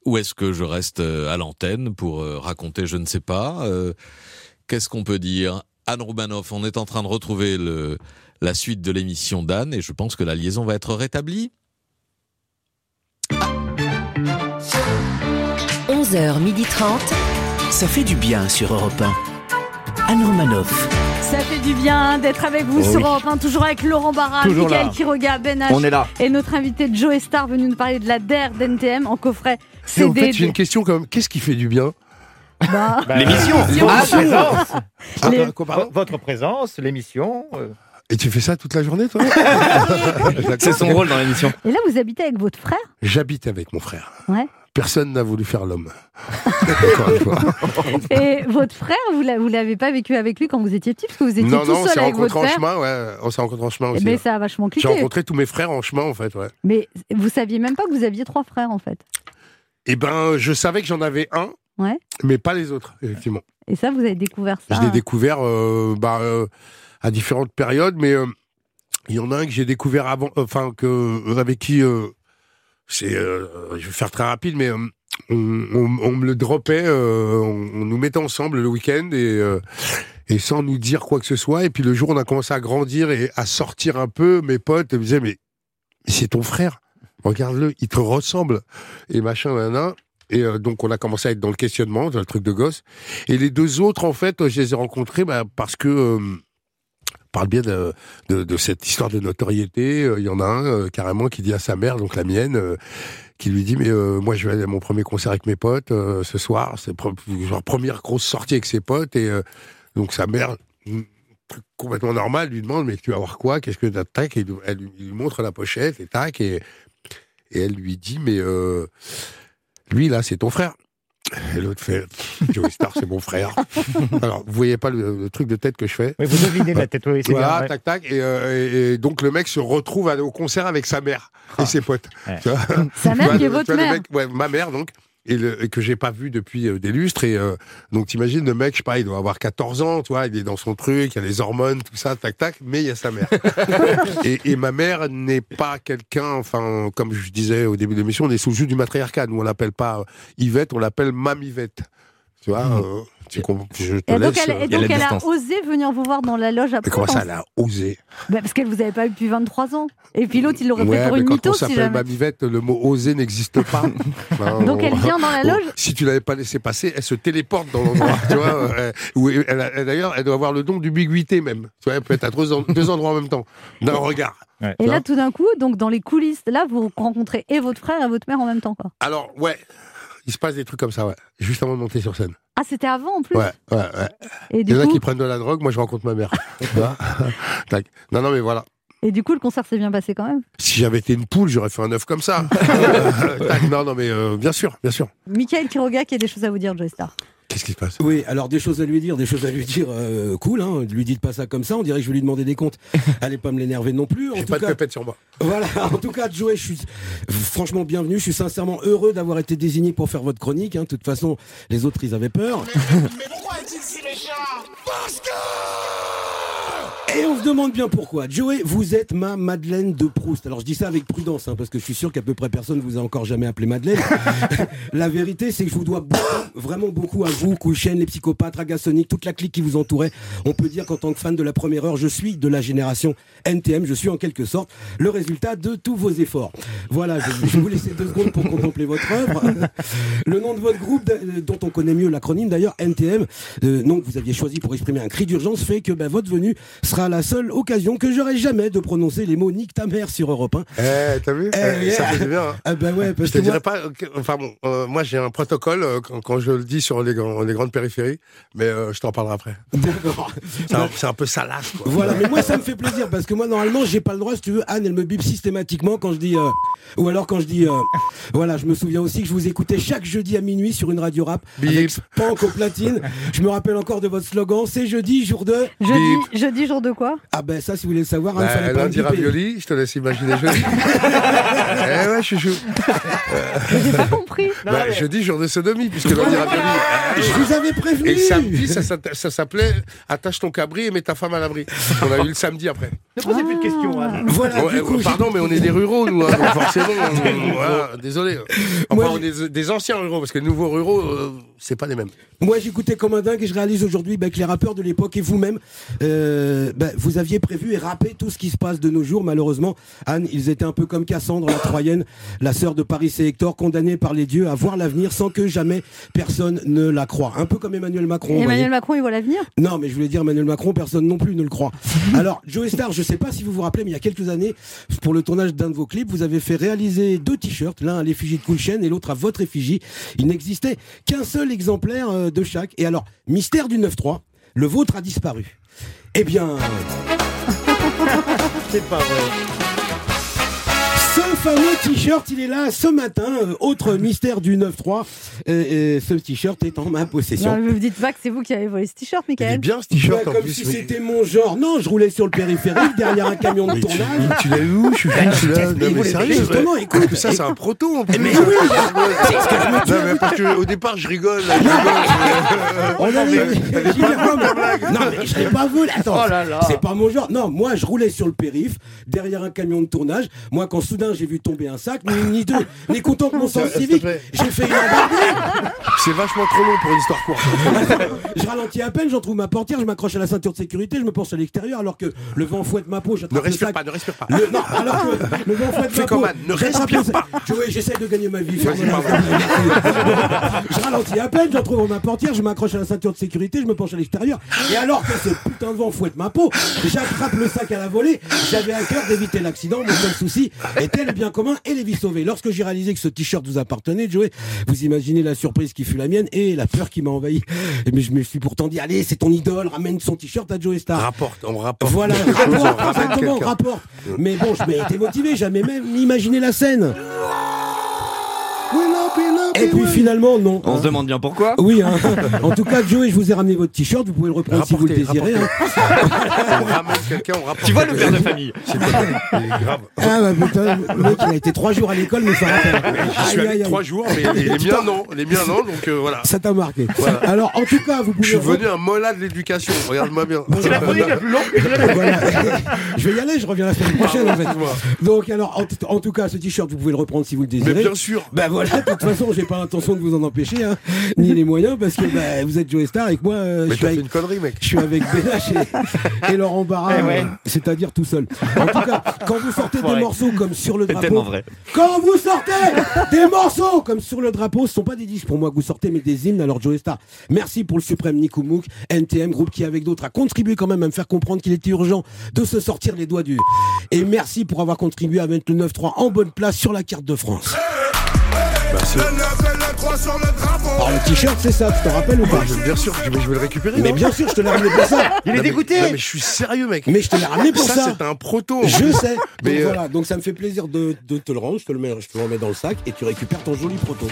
Ou est-ce que je reste euh, à l'antenne pour euh, raconter je ne sais pas Euh, Qu'est-ce qu'on peut dire? Anne Roumanoff, on est en train de retrouver le, la suite de l'émission d'Anne et je pense que la liaison va être rétablie. 11h30. Ça fait du bien sur Europe 1. Anne Romanoff. Ça fait du bien d'être avec vous Oh sur oui. Europe 1, toujours avec Laurent Barra, Michael. Quiroga, Ben H. On est là. Et notre invité Joe Star venu nous parler de la DER d'NTM en coffret Et CD. en fait, j'ai une question quand même. Qu'est-ce qui fait du bien? Bah, L'émission, L'émission. votre présence. Ah, Les- Votre présence, l'émission. euh. Et tu fais ça toute la journée, toi? C'est son rôle dans l'émission. Et là, vous habitez avec votre frère? J'habite avec mon frère. Ouais. Personne n'a voulu faire l'homme. Et votre frère, vous l'a- vous l'avez pas vécu avec lui quand vous étiez petit, parce que vous étiez non, tout non, on seul s'est avec votre rencontrés en frère. chemin, ouais. On s'est rencontrés en chemin Eh aussi. ben, ouais. ça a vachement J'ai cliqué. rencontré tous mes frères en chemin, en fait, ouais. Mais vous saviez même pas que vous aviez trois frères, en fait. Eh ben, je savais que j'en avais un, Ouais. mais pas les autres, effectivement. Et ça, vous avez découvert ça. Je l'ai découvert euh, bah, euh, à différentes périodes, mais euh, il y en a un que j'ai découvert avant, enfin que euh, avec qui euh, c'est, euh, je vais faire très rapide, mais euh, on, on- on me le dropait, euh, on, on nous mettait ensemble le week-end et euh, et sans nous dire quoi que ce soit. Et puis le jour on a commencé à grandir et à sortir un peu, mes potes me disaient mais, mais c'est ton frère, regarde-le, il te ressemble et machin, nan, Et euh, donc, on a commencé à être dans le questionnement, dans le truc de gosse. Et les deux autres, en fait, je les ai rencontrés bah, parce que, euh, par le biais de, cette histoire de notoriété, euh, il y en a un euh, carrément qui dit à sa mère, donc la mienne, euh, qui lui dit mais moi je vais aller à mon premier concert avec mes potes ce soir, c'est genre première grosse sortie avec ses potes. Et donc sa mère complètement normal lui demande mais tu vas voir quoi? Qu'est-ce que t'as? Tac et elle lui- montre la pochette et tac et et elle lui dit mais lui là c'est ton frère et l'autre fait Joey Star c'est mon frère alors vous voyez pas le, le truc de tête que je fais Oui, vous devinez la tête, oui, c'est voilà, bien, ouais. tac tac et, euh, et- donc le mec se retrouve au concert avec sa mère et ses potes Tu vois Sa mère qui est votre vois, mère. mec- ouais, ma mère donc et, le, et que j'ai pas vu depuis euh, des lustres et euh, donc t'imagines le mec je sais pas il doit avoir 14 ans tu vois il est dans son truc il y a les hormones tout ça tac tac mais il y a sa mère. Et, et ma mère n'est pas quelqu'un enfin comme je disais au début de l'émission on est sous le jus du matriarcat. Nous on l'appelle pas Yvette on l'appelle Mam Yvette Tu vois, euh, tu comprends- je te Et donc, laisse. elle, euh, et donc elle a osé venir vous voir dans la loge après. Mais comment ça, quand- elle a osé Bah, Parce qu'elle vous avait pas eu depuis 23 ans. Et puis l'autre, il l'aurait pris Ouais, pour mais une quand mytho on si s'appelle jamais. Mamivette, le mot oser n'existe pas. Non. Donc, elle vient dans la loge Si tu l'avais pas laissé passer, elle se téléporte dans l'endroit. tu vois, euh, elle elle- D'ailleurs, elle doit avoir le don d'ubiquité même. Tu vois, elle peut être à deux, en- deux endroits en même temps, d'un regard. Et là, tout d'un coup, donc dans les coulisses, là, vous rencontrez et votre frère et votre mère en même temps. Quoi. Alors, ouais, il se passe des trucs comme ça, ouais. Juste avant de monter sur scène. Ah, c'était avant en plus Ouais, ouais, ouais. Et Il y en a coup- qui prennent de la drogue, moi je rencontre ma mère. Non, non, mais voilà. Et du coup, le concert s'est bien passé quand même? Si j'avais été une poule, j'aurais fait un œuf comme ça. Non, non, mais euh, bien sûr, bien sûr. Michael Quiroga qui a des choses à vous dire, Joe Star. Qu'est-ce qui se passe? Oui, alors des choses à lui dire, des choses à lui dire euh, cool, hein. Lui dites pas ça comme ça, on dirait que je vais lui demander des comptes. Allez pas me l'énerver non plus. En J'ai tout pas de cas, pépette sur moi. Voilà, en tout cas, Joey, je suis franchement bienvenu. Je suis sincèrement heureux d'avoir été désigné pour faire votre chronique. hein. De toute façon, les autres, ils avaient peur. Et on se demande bien pourquoi. Joey, vous êtes ma Madeleine de Proust. Alors je dis ça avec prudence, hein, parce que je suis sûr qu'à peu près personne vous a encore jamais appelé Madeleine. la vérité, c'est que je vous dois beaucoup, vraiment beaucoup à vous, Kouchen, les psychopathes, Ragasonic, toute la clique qui vous entourait. On peut dire qu'en tant que fan de la première heure, je suis de la génération NTM. Je suis en quelque sorte le résultat de tous vos efforts. Voilà, je, vais vous laisser deux secondes pour contempler votre œuvre. Le nom de votre groupe, euh, dont on connaît mieux l'acronyme d'ailleurs, NTM, euh, nom que vous aviez choisi pour exprimer un cri d'urgence, fait que ben, votre venue sera la seule occasion que j'aurai jamais de prononcer les mots nique ta mère sur Europe 1. Eh, t'as vu? Eh, Eh, Ça fait du bien. hein. Ah bah ouais, parce je te que moi- dirais pas. que- Enfin bon, euh, moi j'ai un protocole euh, quand, quand je le dis sur les, grands- les grandes périphéries, mais euh, je t'en parlerai après. C'est un, c'est un peu salace. Quoi. Voilà, mais moi ça me fait plaisir parce que moi normalement j'ai pas le droit, si tu veux, Anne elle me bip systématiquement quand je dis euh, ou alors quand je dis euh, voilà, je me souviens aussi que je vous écoutais chaque jeudi à minuit sur une radio rap avec Spank au platine. Je me rappelle encore de votre slogan, c'est jeudi jour de Jeudi, jeudi, jour de quoi Ah ben ça si vous voulez le savoir, Anne, Bah, me lundi ravioli, je te laisse imaginer jeudi. eh ouais, chouchou. J'ai pas compris. Bah, jeudi, jour de sodomie, puisque lundi ravioli. Je vous avais prévenu. Et samedi, ça, s'appelait Attache ton cabri et mets ta femme à l'abri. On a eu le samedi après. Ne posez plus de questions, Anne. Voilà, Ouais, coup, pardon, mais on est des ruraux, nous, hein, donc forcément. on- voilà, désolé. Enfin, on est des, des anciens ruraux, parce que les nouveaux ruraux, euh, c'est pas les mêmes. Moi, j'écoutais comme un dingue et je réalise aujourd'hui bah, que les rappeurs de l'époque et vous-même, euh, bah, vous aviez prévu et rappé tout ce qui se passe de nos jours. Malheureusement, Anne, ils étaient un peu comme Cassandre, la Troyenne, la sœur de Paris et Hector, condamnée par les dieux à voir l'avenir sans que jamais personne ne la croie. Un peu comme Emmanuel Macron. Emmanuel. Macron, il voit l'avenir? Non, mais je voulais dire Emmanuel Macron, personne non plus ne le croit. Alors, Joe Star, je sais pas si vous vous rappelez, mais il y a quelques années, pour le tournage d'un de vos clips, vous avez fait réaliser deux t-shirts, l'un à l'effigie de Coulchen et l'autre à votre effigie. Il n'existait qu'un seul exemplaire euh, de chaque. Et alors, mystère du 9-3, le vôtre a disparu. Eh bien, C'est pas vrai. Ce fameux t-shirt, il est là ce matin. Euh, autre mystère du 9-3, euh, euh, ce t-shirt est en ma possession. Non, mais vous dites pas que c'est vous qui avez volé ce t-shirt, Michael. bien ce t-shirt Ouais, en comme plus. si mais- c'était mon genre. Non, je roulais sur le périphérique derrière un camion de Mais tu, tournage. tu l'as eu où Je suis venu, celui-là. Non, mais sérieux Justement, écoute. Ça, c'est un proto en plus. Mais oui, c'est ce que je me dis. Non, mais parce que au départ, je rigole. là, je rigole. On a les- Non, mais je l'ai pas volé. Attends, Oh là là. c'est pas mon genre. Non, moi, je roulais sur le périph, derrière un camion de tournage. Moi, quand soudain j'ai vu tomber un sac, ni une ni deux, ni content de mon sens civique, j'ai fait une embardée. C'est vachement trop long pour une histoire courte. Je ralentis à peine, j'en trouve ma portière, je m'accroche à la ceinture de sécurité, je me penche à l'extérieur alors que le vent fouette ma peau. Ne j'attrape le respire sac. pas, ne respire pas. Le- non, alors que le vent fouette ma peau. Ne respire pas. Je- oui, j'essaie de gagner ma vie. Je ralentis à peine, j'en trouve ma portière, je m'accroche à la ceinture de sécurité, je me penche à l'extérieur. Et alors que ce putain de vent fouette ma peau, j'attrape le sac à la volée. J'avais à cœur d'éviter l'accident. Mon seul souci était le bien commun et les vies sauvées. Lorsque j'ai réalisé que ce t-shirt vous appartenait, Joey, vous imaginez la surprise qui fut la mienne et la peur qui m'a envahi. Mais je me suis pourtant dit, allez, c'est ton idole, ramène son t-shirt à Joey Star. Rapporte, on rapporte. Voilà, rapporte, exactement, rapporte. Mais bon, je m'étais motivé, jamais même imaginé la scène. Et puis finalement, non. On hein. se demande bien pourquoi. Oui, hein. en tout cas, Joey, je vous ai ramené votre t-shirt, vous pouvez le reprendre si vous le désirez. hein. On ramène quelqu'un, on rapporte. Tu vois le père de famille C'est pas grave. Il est grave. Ah bah putain, le mec, il a été trois jours à l'école, mais ça rappelle. J'y suis allé trois jours, mais les, les miens non? Les miens non, donc euh, voilà. Ça t'a marqué. Voilà. Alors, en tout cas, vous Je suis pouvez. devenu un mola de l'éducation. Regarde-moi bien. C'est la chronique la plus longue que j'ai jamais Voilà. je vais y aller, je reviens la semaine prochaine en fait. Donc alors, en tout cas, ce t-shirt, vous pouvez le reprendre si vous le désirez. Mais bien sûr. Ben voilà, de toute façon, j'ai j'ai pas l'intention de vous en empêcher, hein, ni les moyens, parce que bah, vous êtes Joe Star et que moi, euh, Mais je, suis avec, une connerie, mec. je suis avec Bénache et, et Laurent Barra, Eh ouais. euh, c'est-à-dire tout seul. En tout cas, quand vous sortez des morceaux comme sur le C'est drapeau, tellement vrai. quand vous sortez des morceaux comme sur le drapeau, ce sont pas des disques pour moi que vous sortez, mais des hymnes. Alors Joe Star, merci pour le suprême Nico Mouk, NTM, groupe qui avec d'autres a contribué quand même à me faire comprendre qu'il était urgent de se sortir les doigts du. Et merci pour avoir contribué à mettre le 9-3 en bonne place sur la carte de France. Merci. Alors le t-shirt, c'est ça, tu te rappelles ou pas Je- Bien sûr, je vais, je vais le récupérer. Mais bien sûr, je te l'ai ramené pour ça. Il est dégoûté. non, mais je suis sérieux, mec. Mais je te l'ai ramené pour ça. c'est un proto. Je sais. Donc Mais, euh, voilà, donc ça me fait plaisir de, de te le rendre. Je te le mets, je te le remets dans le sac et tu récupères ton joli proto.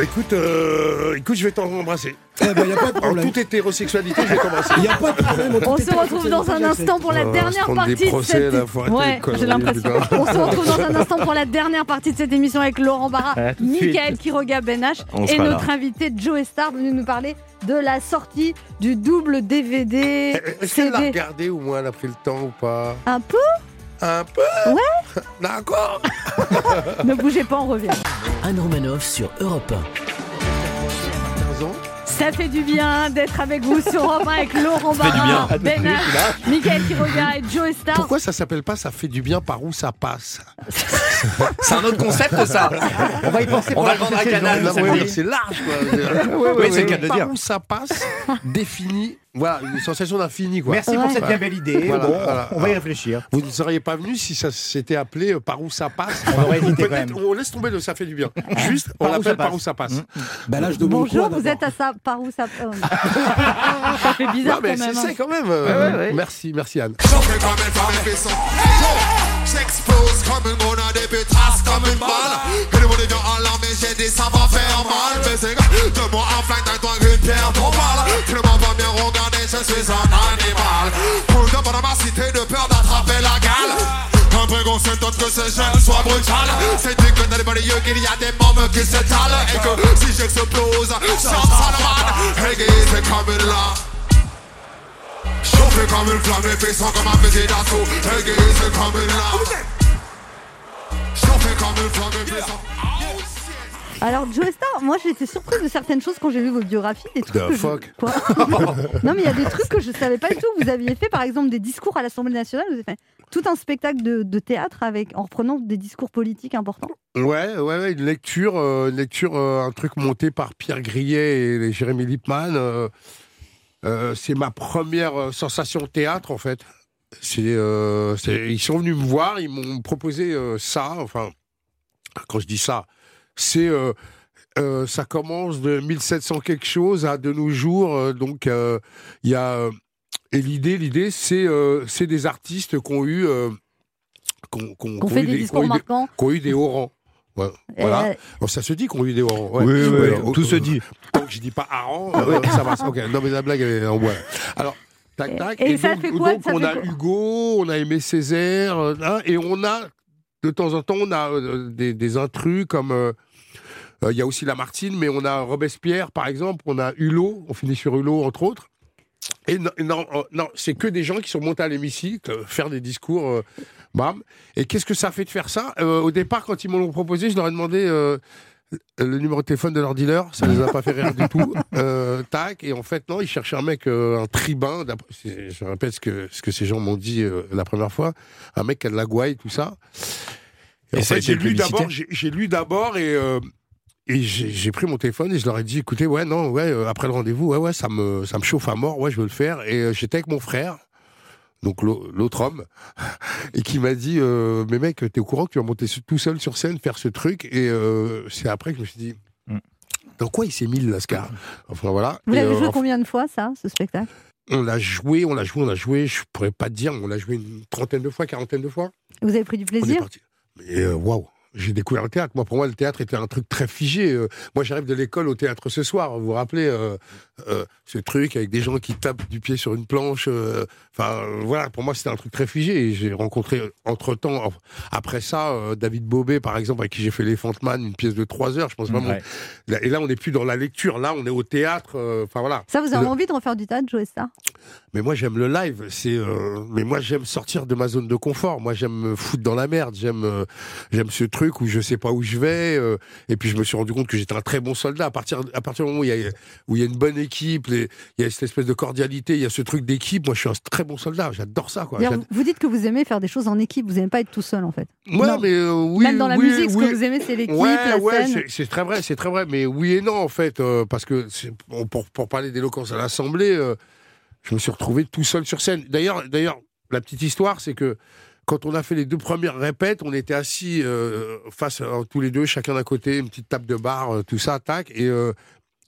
Écoute, euh, écoute, je vais t'embrasser. Eh ben, y a pas de En toute hétérosexualité, je vais t'embrasser. Il y a pas de problème. On tout se était retrouve dans un instant pour la Oh, on va se dernière prendre des partie de procès, cette... là, faut arrêter Ouais, les conneries, j'ai l'impression. putain. On se retrouve dans un instant pour la dernière partie de cette émission avec Laurent Barra, tout de suite. Michael Quiroga Benache On et là. notre invité Joe Star venu nous parler de la sortie du double DVD Eh, Est-ce qu'elle l'a regardé au moins, elle a pris le temps ou pas Un peu Un peu Ouais. D'accord. Ne bougez pas, on revient. Anne Romanoff sur Europe 15 ans. Ça fait du bien d'être avec vous sur Europe 1 avec Laurent. Barra, Benache, Michael Quiroga et Joe Star. Pourquoi ça s'appelle pas Ça fait du bien par où ça passe C'est un autre concept, ça. On va y penser On pour va le vendre à Canal, C'est large, quoi. Oui, c'est le cas de le par dire. où ça passe définit, voilà, une sensation d'infini, quoi. Merci pour Ouais. cette bien belle idée. Voilà, Bon, voilà. on va y réfléchir. Vous ne seriez pas venu si ça s'était appelé euh, par où ça passe. On aurait hésité quand Peut-être, même. on laisse tomber le ça fait du bien. Juste, on Par où ça l'appelle par passe. où ça passe. Bah là, je demande Bonjour, quoi, vous êtes à ça par où ça Ça fait bizarre Non, mais quand même. c'est hein. quand même. euh, Merci, merci Anne. J'explose comme une grenade et puis trace comme une balle. Que le monde devient alarmé, j'ai dit ça va faire mal. Mais c'est grave, de moi en flingue, d'un toi une pierre trop mal. Tellement pas bien regardé, je suis un animal. Pour le dans ma cité de peur d'attraper la gale. Un brigon s'étonne que ces jeunes soient brutales. C'est dit que dans les banlieues qu'il y a des membres qui s'étalent. Et que si j'explose, Salomon. Lame. Chauffé comme une flamme, les comme un fusil d'assaut Aiguisé comme une lame Chauffé comme une flamme, les. Alors, Joe Star, moi j'étais surprise de certaines choses quand j'ai lu vos biographies. Des trucs The que je- fuck. Quoi non, mais il y a des trucs que je savais pas du tout. Vous aviez fait par exemple des discours à l'Assemblée nationale. Vous avez fait tout un spectacle de, de théâtre avec, en reprenant des discours politiques importants. Ouais, ouais, ouais, une lecture, euh, une lecture, euh, un truc monté par Pierre Grillet et Jérémy Lippmann. euh, euh, c'est ma première sensation de théâtre en fait. Ils sont venus me voir, ils m'ont proposé ça. Enfin, quand je dis ça, c'est euh, euh, ça commence de 1700 quelque chose à de nos jours. euh, donc euh, il y a euh, et l'idée, l'idée, c'est euh, c'est des artistes qui ont eu euh, qu'on Qu'on qu'on fait eu des discours eu marquants. qui ont eu des hauts rangs. Ouais, Et, voilà. euh, Bon, ça se dit qu'on a eu des hauts rangs. ouais. Oui, oui, Ouais, tout euh, se dit. Tant que je dis pas harangue, euh, ça va. Ok, non mais la blague elle est en bois. Alors, tac tac. Et ça donc, fait quoi donc, Ça on fait a quoi Hugo, on a Aimé Césaire, euh, hein, et on a de temps en temps on a euh, des, des intrus comme. Euh, euh, Il y a aussi Lamartine, mais on a Robespierre, par exemple, on a Hulot, on finit sur Hulot, entre autres. Et non, non, euh, non, c'est que des gens qui sont montés à l'hémicycle, euh, faire des discours, euh, bam. Et qu'est-ce que ça fait de faire ça? Euh, Au départ, quand ils m'ont proposé, je leur ai demandé euh, le numéro de téléphone de leur dealer, ça les a pas fait rire du tout. Tac, et en fait, non, ils cherchaient un mec, un tribun, je répète ce que, ce que ces gens m'ont dit la première fois, un mec qui a de la gouaille, tout ça. Et, Et en fait, j'ai lu d'abord, j'ai lu d'abord et. Et j'ai pris mon téléphone et je leur ai dit, écoutez, ouais, non, ouais, euh, après le rendez-vous, ouais, ouais, ça me, ça me chauffe à mort, ouais, je veux le faire. Et euh, j'étais avec mon frère, donc l'au- l'autre homme, et qui m'a dit, euh, mais mec, t'es au courant que tu vas monter tout seul sur scène, faire ce truc? Et euh, c'est après que je me suis dit, dans quoi il s'est mis le Lascar? Enfin voilà. Vous l'avez euh, joué enfin, combien de fois, ça, ce spectacle? On l'a joué, on l'a joué, on l'a joué, je pourrais pas te dire, mais on l'a joué une trentaine de fois, quarantaine de fois. Vous avez pris du plaisir? parti. Mais waouh j'ai découvert le théâtre. Moi, pour moi, le théâtre était un truc très figé. Euh, moi, j'arrive de l'école au théâtre ce soir. Vous vous rappelez euh, euh, ce truc avec des gens qui tapent du pied sur une planche. Enfin, euh, voilà. Pour moi, c'était un truc très figé. J'ai rencontré entre temps, après ça, euh, David Bobet, par exemple, avec qui j'ai fait Les Man, une pièce de trois heures. Je pense vraiment. Ouais. Là- Et là, on n'est plus dans la lecture. Là, on est au théâtre. euh, Enfin voilà. Ça, vous avez Le- envie de refaire du théâtre, jouer ça? Mais moi j'aime le live, c'est euh, mais moi j'aime sortir de ma zone de confort. Moi j'aime me foutre dans la merde, j'aime euh, j'aime ce truc truc où je sais pas où je vais. euh, et puis je me suis rendu compte que j'étais un très bon soldat. À partir, à partir du moment où il y a, où il y a une bonne équipe, les- il y a cette espèce de cordialité, il y a ce truc d'équipe. Moi, je suis un très bon soldat. J'adore ça. Quoi. Vous dites que vous aimez faire des choses en équipe, vous n'aimez pas être tout seul en fait. Ouais, Non. mais euh, oui, Même dans la oui, musique, ce oui. que vous aimez, c'est l'équipe, Ouais, la ouais, scène. c'est- très vrai, c'est très vrai. Mais oui et non, en fait, euh, parce que pour, pour parler d'éloquence à l'Assemblée, je me suis retrouvé tout seul sur scène. D'ailleurs, d'ailleurs, la petite histoire, c'est que quand on a fait les deux premières répètes, on était assis euh, face à tous les deux, chacun d'un côté, une petite table de bar, euh, tout ça, tac, et, euh,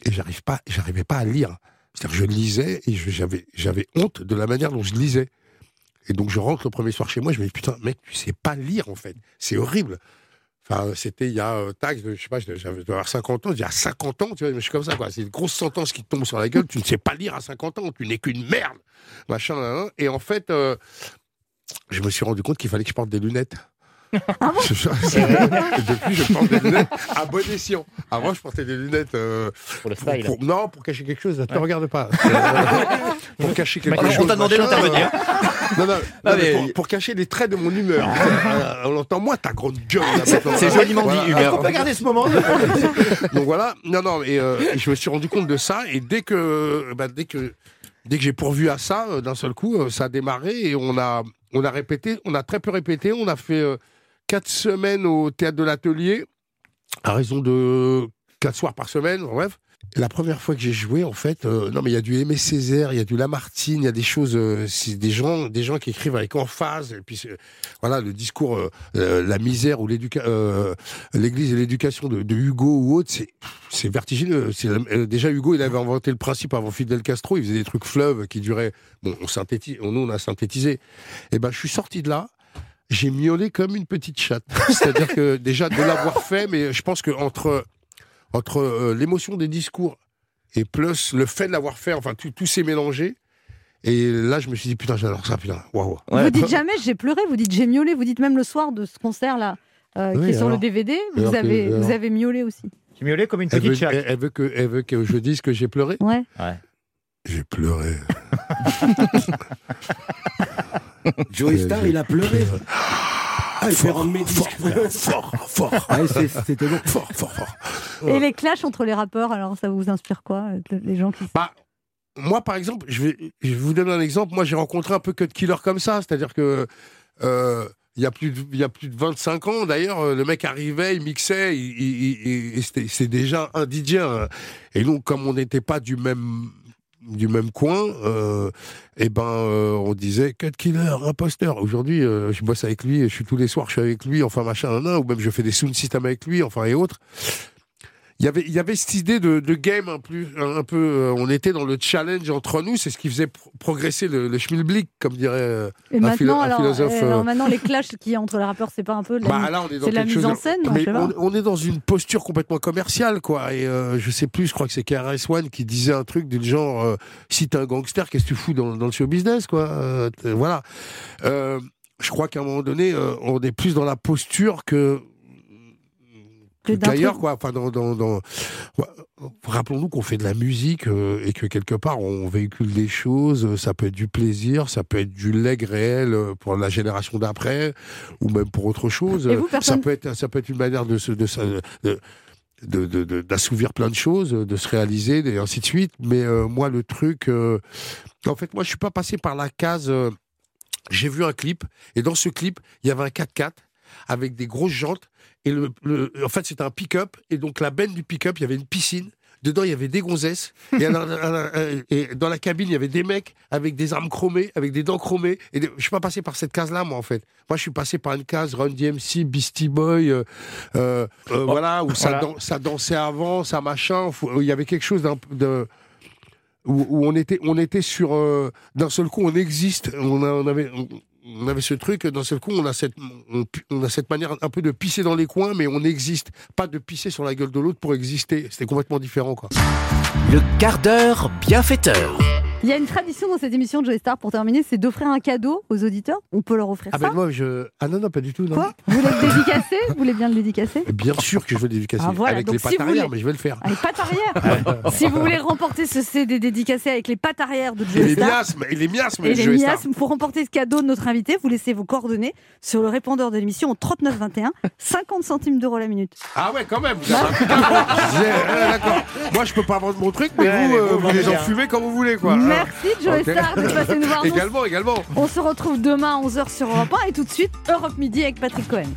j'arrive pas, j'arrivais pas à lire. C'est-à-dire, je lisais et j'avais, j'avais honte de la manière dont je lisais. Et donc, je rentre le premier soir chez moi, je me dis putain, mec, tu sais pas lire en fait, c'est horrible. Enfin, c'était il y a, euh, tac, je sais pas, j'avais je dois avoir 50 ans, il y a 50 ans, tu vois, je suis comme ça, quoi. C'est une grosse sentence qui te tombe sur la gueule, tu ne sais pas lire à 50 ans, tu n'es qu'une merde, machin. Et en fait, euh, je me suis rendu compte qu'il fallait que je porte des lunettes. Je- je- Et depuis, je porte des lunettes à bon escient. Avant, je portais des lunettes. euh, Pour le style. pour- non, pour cacher quelque chose. Ne te Ouais. regarde pas. pour cacher quelque Bah, on chose. t'a demandé d'intervenir. Non, non, non, Ah, mais mais- pour, pour cacher les traits de mon humeur. Euh, on entend, moi, ta grande gueule. c'est joliment dit, humeur. On peut garder ce moment. Donc voilà, non, non, et, euh, et je me suis rendu compte de ça, et dès que, bah, dès que, dès que j'ai pourvu à ça, euh, d'un seul coup, euh, ça a démarré, et on a, on a répété, on a très peu répété, on a fait euh, quatre semaines au théâtre de l'atelier, à raison de quatre soirs par semaine, bref. La première fois que j'ai joué, en fait, euh, non mais il y a du Aimé Césaire, il y a du Lamartine, il y a des choses, euh, c'est des gens, des gens qui écrivent avec emphase. Et puis voilà, le discours, euh, la misère ou l'Église et l'éducation de, Hugo ou autre, c'est vertigineux. Déjà Hugo, il avait inventé le principe avant Fidel Castro. Il faisait des trucs fleuves qui duraient. Bon, on synthétise, nous on a synthétisé. Et ben, je suis sorti de là. J'ai miaulé comme une petite chatte. C'est-à-dire que déjà de l'avoir fait, mais je pense que entre entre euh, l'émotion des discours et plus le fait de l'avoir fait, enfin tout, tout s'est mélangé. Et là, je me suis dit putain, j'adore ça, putain, waouh. Vous dites jamais j'ai pleuré, vous dites j'ai miaulé, vous dites même le soir de ce concert là euh, qui Oui, est sur le DVD, vous que- avez, vous avez miaulé aussi. Tu miaulais comme une Elle petite veut, chatte. elle, elle veut que, elle veut que je dise que j'ai pleuré Ouais. J'ai pleuré. Joey Star, il a pleuré. Ah, il fait rendre mes disques. Fort, fort. Ouais, c'est- C'était bon. Fort, fort, fort. Et les clashs entre les rappeurs, alors ça vous inspire quoi euh, Les gens qui. Bah, moi, par exemple, je vais, je vais vous donner un exemple. Moi, j'ai rencontré un peu Cut Killer comme ça. C'est-à-dire que. euh, il y, a plus de, il y a plus de 25 ans, d'ailleurs, euh, le mec arrivait, il mixait, il, il- il- il- c'était- c'est déjà un DJ. hein. Et donc, comme on n'était pas du même, du même coin, euh, eh ben, euh, on disait Cut Killer, imposteur. Aujourd'hui, euh, je bosse avec lui, je suis tous les soirs, je suis avec lui, enfin machin, nan, nan, ou même je fais des sound systems avec lui, enfin et autres. Il y avait, il y avait cette idée de, de game un, plus, un, un peu. euh, on était dans le challenge entre nous, c'est ce qui faisait pro- progresser le, le schmilblick, comme dirait euh, Et un, philo- maintenant, un alors, philosophe. alors euh, maintenant, les clashs a entre les rappeurs, c'est pas un peu de la, bah, là, on est dans la quelque mise chose en scène Mais on, on est dans une posture complètement commerciale, quoi. Et euh, je sais plus, je crois que c'est KRS One qui disait un truc du genre euh, si t'es un gangster, qu'est-ce que tu fous dans, dans le show business, quoi? Euh, voilà. Euh, je crois qu'à un moment donné, euh, on est plus dans la posture que Truc- quoi. Enfin, dans, dans, dans- ouais, Rappelons-nous qu'on fait de la musique euh, et que quelque part on véhicule des choses. euh, Ça peut être du plaisir, ça peut être du leg réel euh, pour la génération d'après, ou même pour autre chose. Et vous, ça peut être, ça peut être une manière de se, de, de- de- de- de- d'assouvir plein de choses, de se réaliser, et ainsi de suite. Mais euh, moi, le truc, euh, en fait, moi, je suis pas passé par la case. euh, j'ai vu un clip et dans ce clip, il y avait un 4x4 avec des grosses jantes et le, le- en fait, c'était un pick-up et donc la benne du pick-up, il y avait une piscine. Dedans, il y avait des gonzesses. Et, dans la cabine, il y avait des mecs avec des armes chromées, avec des dents chromées. Et des- je suis pas passé par cette case-là, moi, en fait. Moi, je suis passé par une case Run DMC, Beastie Boy, euh, euh, euh, voilà, où ça, dan- ça dansait avant, ça machin. Où Il y avait quelque chose de où, où on était, on était sur euh, d'un seul coup, on existe. On, a- on avait, on, on avait ce truc. D'un seul coup, on a cette, on, on a cette manière un peu de pisser dans les coins, mais on existe. Pas de pisser sur la gueule de l'autre pour exister. C'était complètement différent, quoi. Le quart d'heure bienfaiteur. Il y a une tradition dans cette émission de Joey Star pour terminer, c'est d'offrir un cadeau aux auditeurs. On peut leur offrir Ah ça. ben moi je. Ah non, non, pas du tout. Non. Quoi Vous voulez le dédicacer Vous voulez bien le dédicacer Bien sûr que je veux dédicacer. Ah, voilà, Avec donc les si pattes vous arrière, voulez- mais je vais le faire. Avec pattes arrière. si vous voulez remporter ce CD dédicacé avec les pattes arrière de Et Joey les Star. miasmes, et les miasmes, Et les Star. miasmes, pour remporter ce cadeau de notre invité, vous laissez vos coordonnées sur le répondeur de l'émission au 3921, 50 centimes d'euros la minute. Ah ouais, quand même. vous avez un euh, D'accord. Moi, je peux pas vendre mon truc, mais Ouais, vous, euh, vous vous les enfumez quand vous voulez, quoi. Merci Joey Ok. Star d'être passé nous voir. Nous, également, également. On se retrouve demain à 11h sur Europe 1 et tout de suite Europe Midi avec Patrick Cohen.